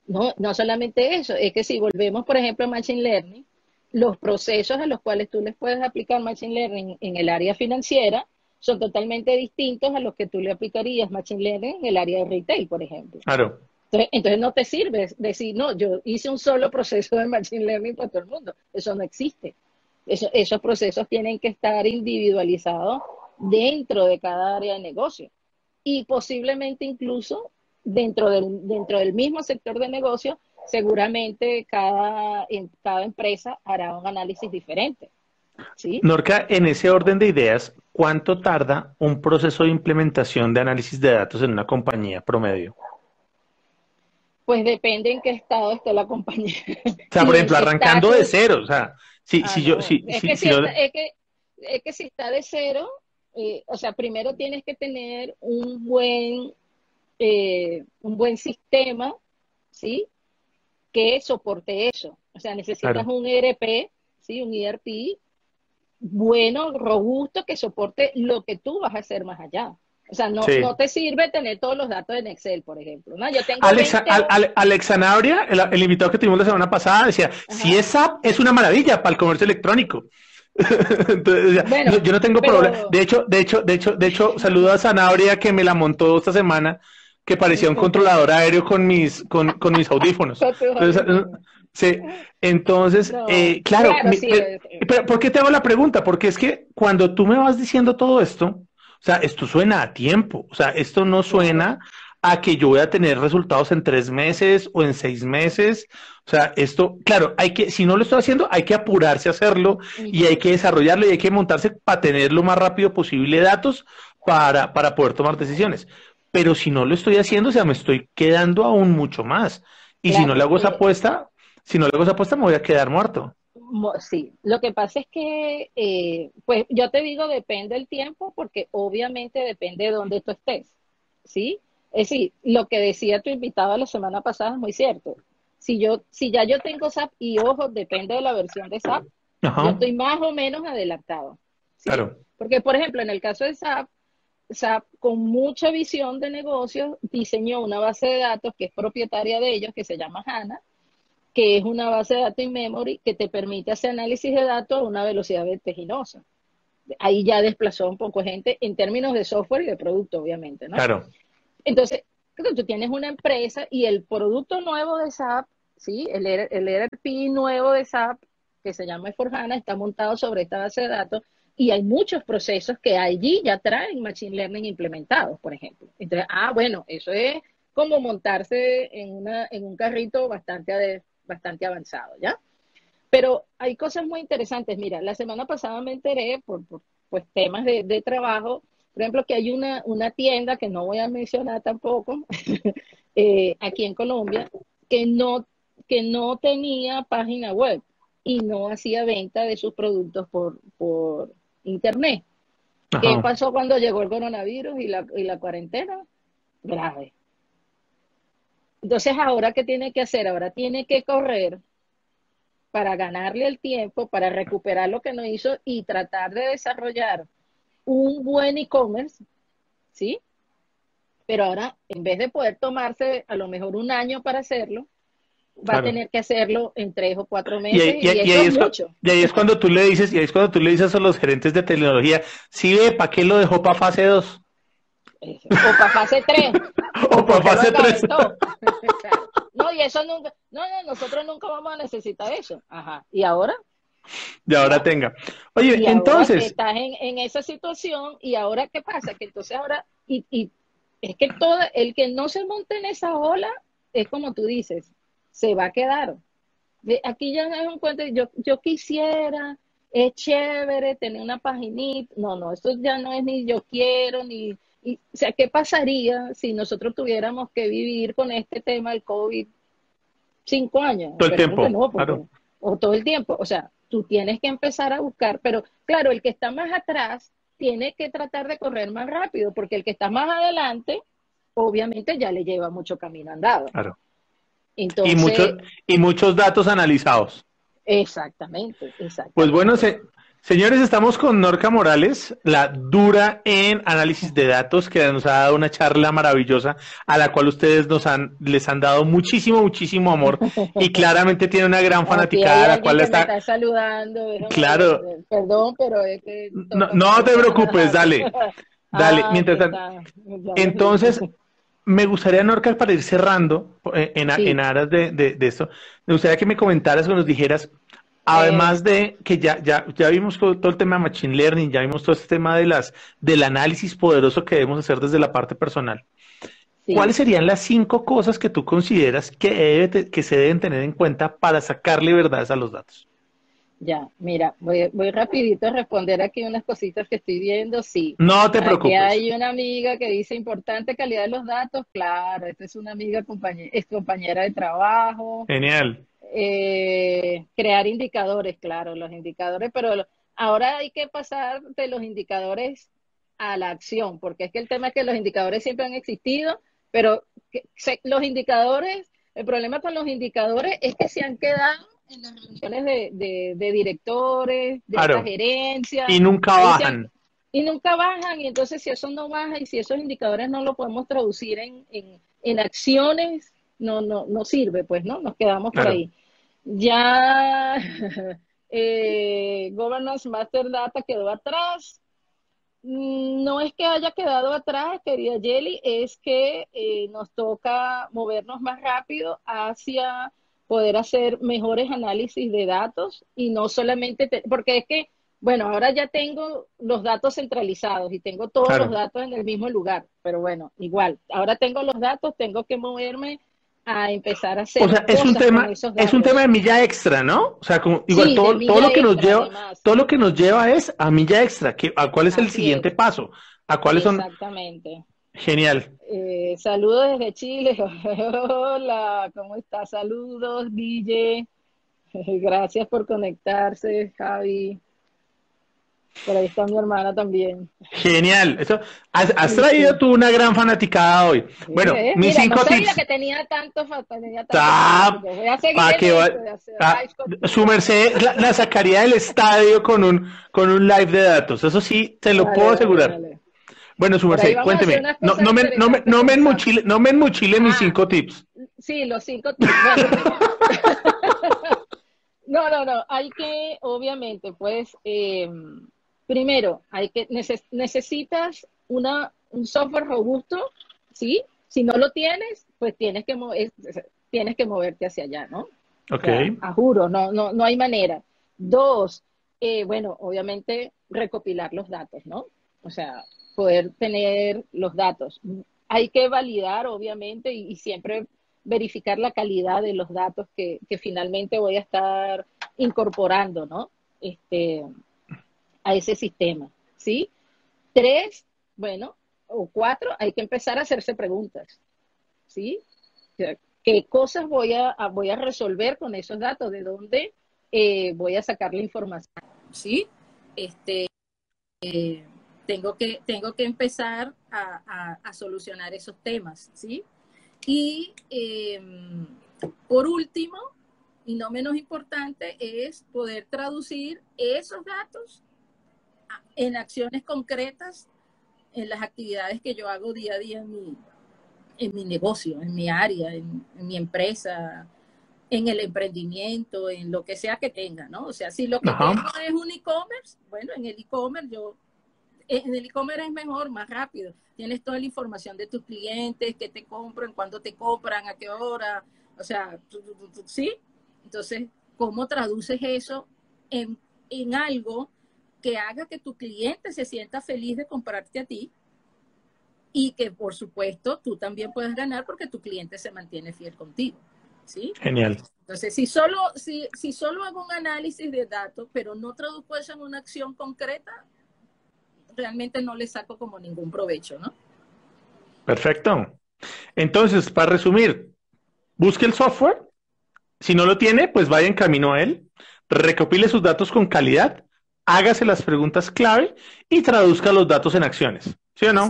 No, no solamente eso, es que si volvemos, por ejemplo, a Machine Learning, los procesos a los cuales tú les puedes aplicar Machine Learning en el área financiera son totalmente distintos a los que tú le aplicarías Machine Learning en el área de retail, por ejemplo. Claro. Entonces, no te sirve decir, no, yo hice un solo proceso de Machine Learning para todo el mundo. Eso no existe. esos procesos tienen que estar individualizados dentro de cada área de negocio. Y posiblemente incluso dentro del, dentro del mismo sector de negocio, seguramente cada, en, cada empresa hará un análisis diferente. ¿sí? Norca, en ese orden de ideas, ¿cuánto tarda un proceso de implementación de análisis de datos en una compañía promedio? Pues depende en qué estado esté la compañía. O sea, por [laughs] ejemplo, arrancando de cero, o sea, si, si ah, yo... Si, es, que si está, es, que, es que si está de cero, eh, o sea, primero tienes que tener un buen eh, un buen sistema, ¿sí? Que soporte eso. O sea, necesitas un ERP, ¿sí? Un ERP bueno, robusto, que soporte lo que tú vas a hacer más allá. O sea, no, no te sirve tener todos los datos en Excel, por ejemplo. ¿no? Yo tengo Alexa, el, invitado que tuvimos la semana pasada, decía, si es SAP, es una maravilla para el comercio electrónico. [laughs] yo no tengo problema. De hecho, de hecho, de hecho, de hecho, saludo a Sanabria que me la montó esta semana que parecía un controlador aéreo con mis, con, con mis audífonos. [laughs] Entonces, sí, entonces eh, claro, pero, ¿por qué te hago la pregunta? Porque es que cuando tú me vas diciendo todo esto, o sea, esto suena a tiempo, o sea, esto no suena a que yo voy a tener resultados en tres meses o en seis meses. O sea, esto, claro, hay que, si no lo estoy haciendo, hay que apurarse a hacerlo y hay que desarrollarlo y hay que montarse para tener lo más rápido posible datos para, para poder tomar decisiones pero si no lo estoy haciendo, o sea, me estoy quedando aún mucho más. Y si no le hago esa apuesta, si no le hago esa apuesta, me voy a quedar muerto. Sí, lo que pasa es que, eh, pues yo te digo, depende el tiempo, porque obviamente depende de dónde tú estés, ¿sí? Es decir, lo que decía tu invitado la semana pasada es muy cierto. Si yo, si ya yo tengo SAP, y ojo, depende de la versión de SAP, yo estoy más o menos adelantado. Claro. Porque, por ejemplo, en el caso de SAP, SAP con mucha visión de negocio diseñó una base de datos que es propietaria de ellos, que se llama HANA, que es una base de datos in memory que te permite hacer análisis de datos a una velocidad vertiginosa. Ahí ya desplazó un poco gente en términos de software y de producto, obviamente, ¿no? Claro. Entonces, tú tienes una empresa y el producto nuevo de SAP, ¿sí? El, el ERP nuevo de SAP, que se llama Forjana, está montado sobre esta base de datos y hay muchos procesos que allí ya traen Machine Learning implementados, por ejemplo. Entonces, ah, bueno, eso es como montarse en, una, en un carrito bastante, bastante avanzado, ¿ya? pero hay cosas muy interesantes. Mira, la semana pasada me enteré por, pues, temas de, trabajo, por ejemplo, que hay una, una tienda que no voy a mencionar tampoco, [laughs] eh, aquí en Colombia, que no, que no tenía página web y no hacía venta de sus productos por, por internet. ¿Qué pasó cuando llegó el coronavirus y la, y la cuarentena? Grave. Entonces, ahora, ¿qué tiene que hacer? Ahora tiene que correr para ganarle el tiempo, para recuperar lo que no hizo y tratar de desarrollar un buen e-commerce, ¿sí? Pero ahora, en vez de poder tomarse a lo mejor un año para hacerlo, va a tener que hacerlo en tres o cuatro meses y, ahí, es, mucho. y ahí es cuando tú le dices, y ahí es cuando tú le dices a los gerentes de tecnología, sí ve, ¿para qué lo dejó para fase 2? O para fase 3. [laughs] o para fase 3. [laughs] [laughs] no, y eso nunca, no, no, nosotros nunca vamos a necesitar eso. Ajá. ¿Y ahora? Y ahora tenga. Oye, entonces. estás en, en, esa situación y ahora qué pasa? Que entonces ahora, y, y es que todo, el que no se monte en esa ola, es como tú dices, se va a quedar. Aquí ya no es un cuento, yo, yo quisiera, es chévere tener una paginita. No, no, esto ya no es ni yo quiero, ni. o sea, ¿qué pasaría si nosotros tuviéramos que vivir con este tema del COVID cinco años? Todo el tiempo. claro. O todo el tiempo. O sea, tú tienes que empezar a buscar, pero claro, el que está más atrás tiene que tratar de correr más rápido, porque el que está más adelante, obviamente ya le lleva mucho camino andado. Claro y, muchos, y muchos datos analizados. Exactamente, exactamente. Pues bueno, señores, estamos con Norca Morales, la dura en análisis de datos, que nos ha dado una charla maravillosa a la cual ustedes nos han, les han dado muchísimo, muchísimo amor y [laughs] claramente tiene una gran fanaticada, la cual está... está saludando. Claro. Perdón, pero es que... No, no te preocupes, dale. [laughs] Dale, ah, mientras tanto. Entonces, [laughs] me gustaría, Norca, para ir cerrando eh, en, en, aras de, de, esto, me gustaría que me comentaras o nos dijeras, además eh. de que ya, ya, ya vimos todo el tema de Machine Learning, ya vimos todo este tema de las, del análisis poderoso que debemos hacer desde la parte personal. ¿Cuáles serían las cinco cosas que tú consideras que, debe, que se deben tener en cuenta para sacarle verdades a los datos? Ya, mira, voy, voy rapidito a responder aquí unas cositas que estoy viendo. Sí. No te preocupes. Aquí hay una amiga que dice importante calidad de los datos. Claro, esta es una amiga compañera, es compañera de trabajo. Genial. Eh, crear indicadores, claro, los indicadores, pero ahora hay que pasar de los indicadores a la acción, porque es que el tema es que los indicadores siempre han existido, pero los indicadores, el problema con los indicadores es que se han quedado en las reuniones de, de, directores, de la gerencia. Y nunca bajan. y nunca bajan, y entonces si eso no baja y si esos indicadores no lo podemos traducir en, en, acciones, no, no, no sirve, pues, ¿no? Nos quedamos por ahí. Ya [laughs] eh, Governance Master Data quedó atrás. Mm, no es que haya quedado atrás, querida Jelly, es que eh, nos toca movernos más rápido hacia poder hacer mejores análisis de datos y no solamente, porque es que, bueno, ahora ya tengo los datos centralizados y tengo todos los datos en el mismo lugar, pero bueno, igual, ahora tengo los datos, tengo que moverme a empezar a hacer. O sea, es un tema, es un tema de milla extra, ¿no? O sea, como, igual todo, todo lo que nos lleva, todo lo que nos lleva es a milla extra, que, a cuál es el siguiente paso, a cuáles son. Exactamente. Genial. Eh, saludos desde Chile. [laughs] Hola, ¿cómo estás? Saludos, Guille. [laughs] Gracias por conectarse, Javi. Por ahí está mi hermana también. Genial. Eso, has, traído tú una gran fanaticada hoy. Bueno, mis cinco no tips. que tenía tanto, tenía tanto ah, voy a seguir que va, ah, su merced la, sacaría del estadio con un con un live de datos. Eso sí, te lo puedo asegurar. Bueno, su merced, cuénteme. No, no, me, no, me, no, me enmochile, no me enmochile mis ah, cinco tips. Sí, los cinco tips. [laughs] no, no, no. Hay que, obviamente, pues, eh, primero, hay que necesitas una, un software robusto, ¿sí? Si no lo tienes, pues tienes que, tienes que moverte hacia allá, ¿no? Ok. a juro, no, no, no hay manera. Dos, eh, bueno, obviamente recopilar los datos, ¿no? O sea, poder tener los datos. Hay que validar, obviamente, y, siempre verificar la calidad de los datos que, finalmente voy a estar incorporando, ¿no? Este, a ese sistema, ¿sí? Tres, bueno, o cuatro, hay que empezar a hacerse preguntas, ¿sí? ¿Qué cosas voy a, voy a resolver con esos datos? ¿De dónde eh, voy a sacar la información? ¿Sí? Este, eh, tengo, que, tengo que empezar a, a, solucionar esos temas, ¿sí? Y em, por último, y no menos importante, es poder traducir esos datos en acciones concretas en las actividades que yo hago día a día en mi, en mi negocio, en mi área, en, mi empresa, en el emprendimiento, en lo que sea que tenga, ¿no? O sea, si lo que tengo es un e-commerce, bueno, en el e-commerce yo, en el e-commerce es mejor, más rápido. Tienes toda la información de tus clientes, qué te compran, cuándo te compran, a qué hora, o sea, ¿sí? Entonces, ¿cómo traduces eso en, en algo que haga que tu cliente se sienta feliz de comprarte a ti y que por supuesto tú también puedes ganar porque tu cliente se mantiene fiel contigo. ¿sí? Genial. Entonces, si solo, si, si solo hago un análisis de datos, pero no traduzco eso en una acción concreta, realmente no le saco como ningún provecho, ¿no? Perfecto. Entonces, para resumir, busque el software. Si no lo tiene, pues vaya en camino a él. Recopile sus datos con calidad hágase las preguntas clave y traduzca los datos en acciones. ¿Sí o no?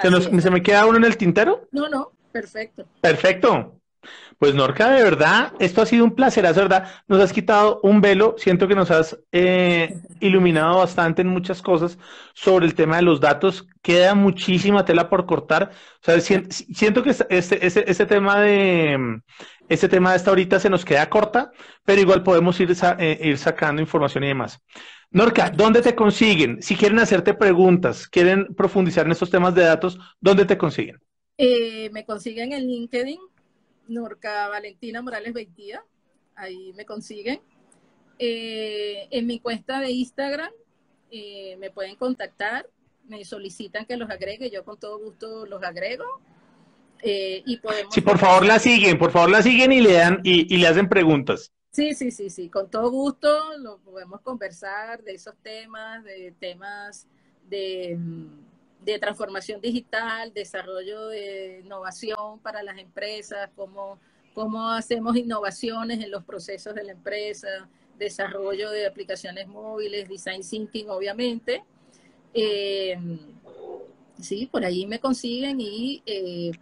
¿Se, me queda uno en el tintero? No, no, perfecto. Perfecto. Pues Norca, de verdad, esto ha sido un placer, ¿verdad? Nos has quitado un velo, siento que nos has eh, iluminado bastante en muchas cosas sobre el tema de los datos. Queda muchísima tela por cortar. O sea, siento que este, este, tema de este tema de esta ahorita se nos queda corta, pero igual podemos ir, eh, ir sacando información y demás. Norca, ¿dónde te consiguen? Si quieren hacerte preguntas, quieren profundizar en estos temas de datos, ¿dónde te consiguen? Eh, me consiguen en LinkedIn, Norca Valentina Morales Beitía, ahí me consiguen. Eh, en mi cuenta de Instagram eh, me pueden contactar, me solicitan que los agregue, yo con todo gusto los agrego. y podemos... Sí, por favor la siguen, por favor la siguen y le dan y le hacen preguntas. Sí, sí, sí, sí, con todo gusto lo podemos conversar de esos temas, de temas de, de transformación digital, desarrollo de innovación para las empresas, cómo, cómo hacemos innovaciones en los procesos de la empresa, desarrollo de aplicaciones móviles, design thinking, obviamente. Eh, sí, por allí me consiguen y eh,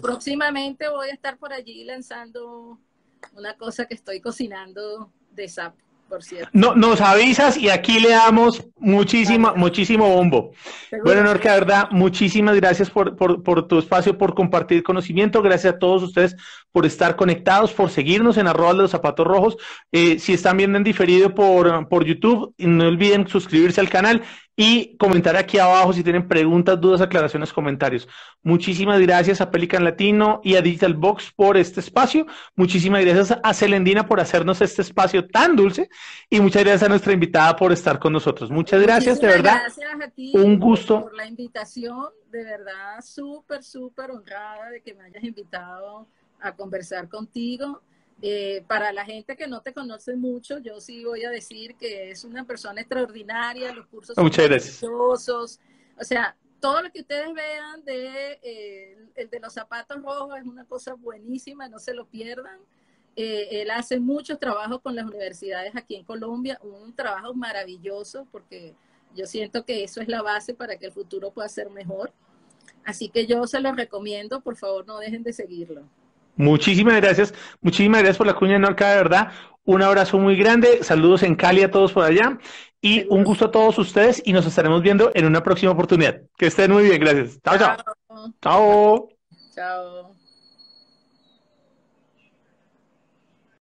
próximamente voy a estar por allí lanzando una cosa que estoy cocinando de SAP, por cierto. No, nos avisas y aquí le damos muchísima, muchísimo bombo. Bueno, Norca, verdad, muchísimas gracias por, por, por, tu espacio, por compartir conocimiento. Gracias a todos ustedes por estar conectados, por seguirnos en arroba de los zapatos rojos. Eh, si están viendo en diferido por, por YouTube, no olviden suscribirse al canal y comentar aquí abajo si tienen preguntas, dudas, aclaraciones, comentarios. Muchísimas gracias a Pelican Latino y a Digital Box por este espacio. Muchísimas gracias a Celendina por hacernos este espacio tan dulce y muchas gracias a nuestra invitada por estar con nosotros. Muchas gracias, de verdad. Gracias a ti un gusto por la invitación, de verdad súper súper honrada de que me hayas invitado a conversar contigo. Eh, para la gente que no te conoce mucho, yo sí voy a decir que es una persona extraordinaria, los cursos son maravillosos. O sea, todo lo que ustedes vean de, eh, el de los zapatos rojos es una cosa buenísima, no se lo pierdan. Eh, él hace muchos trabajos con las universidades aquí en Colombia, un trabajo maravilloso porque yo siento que eso es la base para que el futuro pueda ser mejor. Así que yo se los recomiendo, por favor no dejen de seguirlo. Muchísimas gracias, muchísimas gracias por la cuña Norca, de verdad. Un abrazo muy grande, saludos en Cali a todos por allá y un gusto a todos ustedes y nos estaremos viendo en una próxima oportunidad. Que estén muy bien, gracias. Chao, chao. Chao. Chao.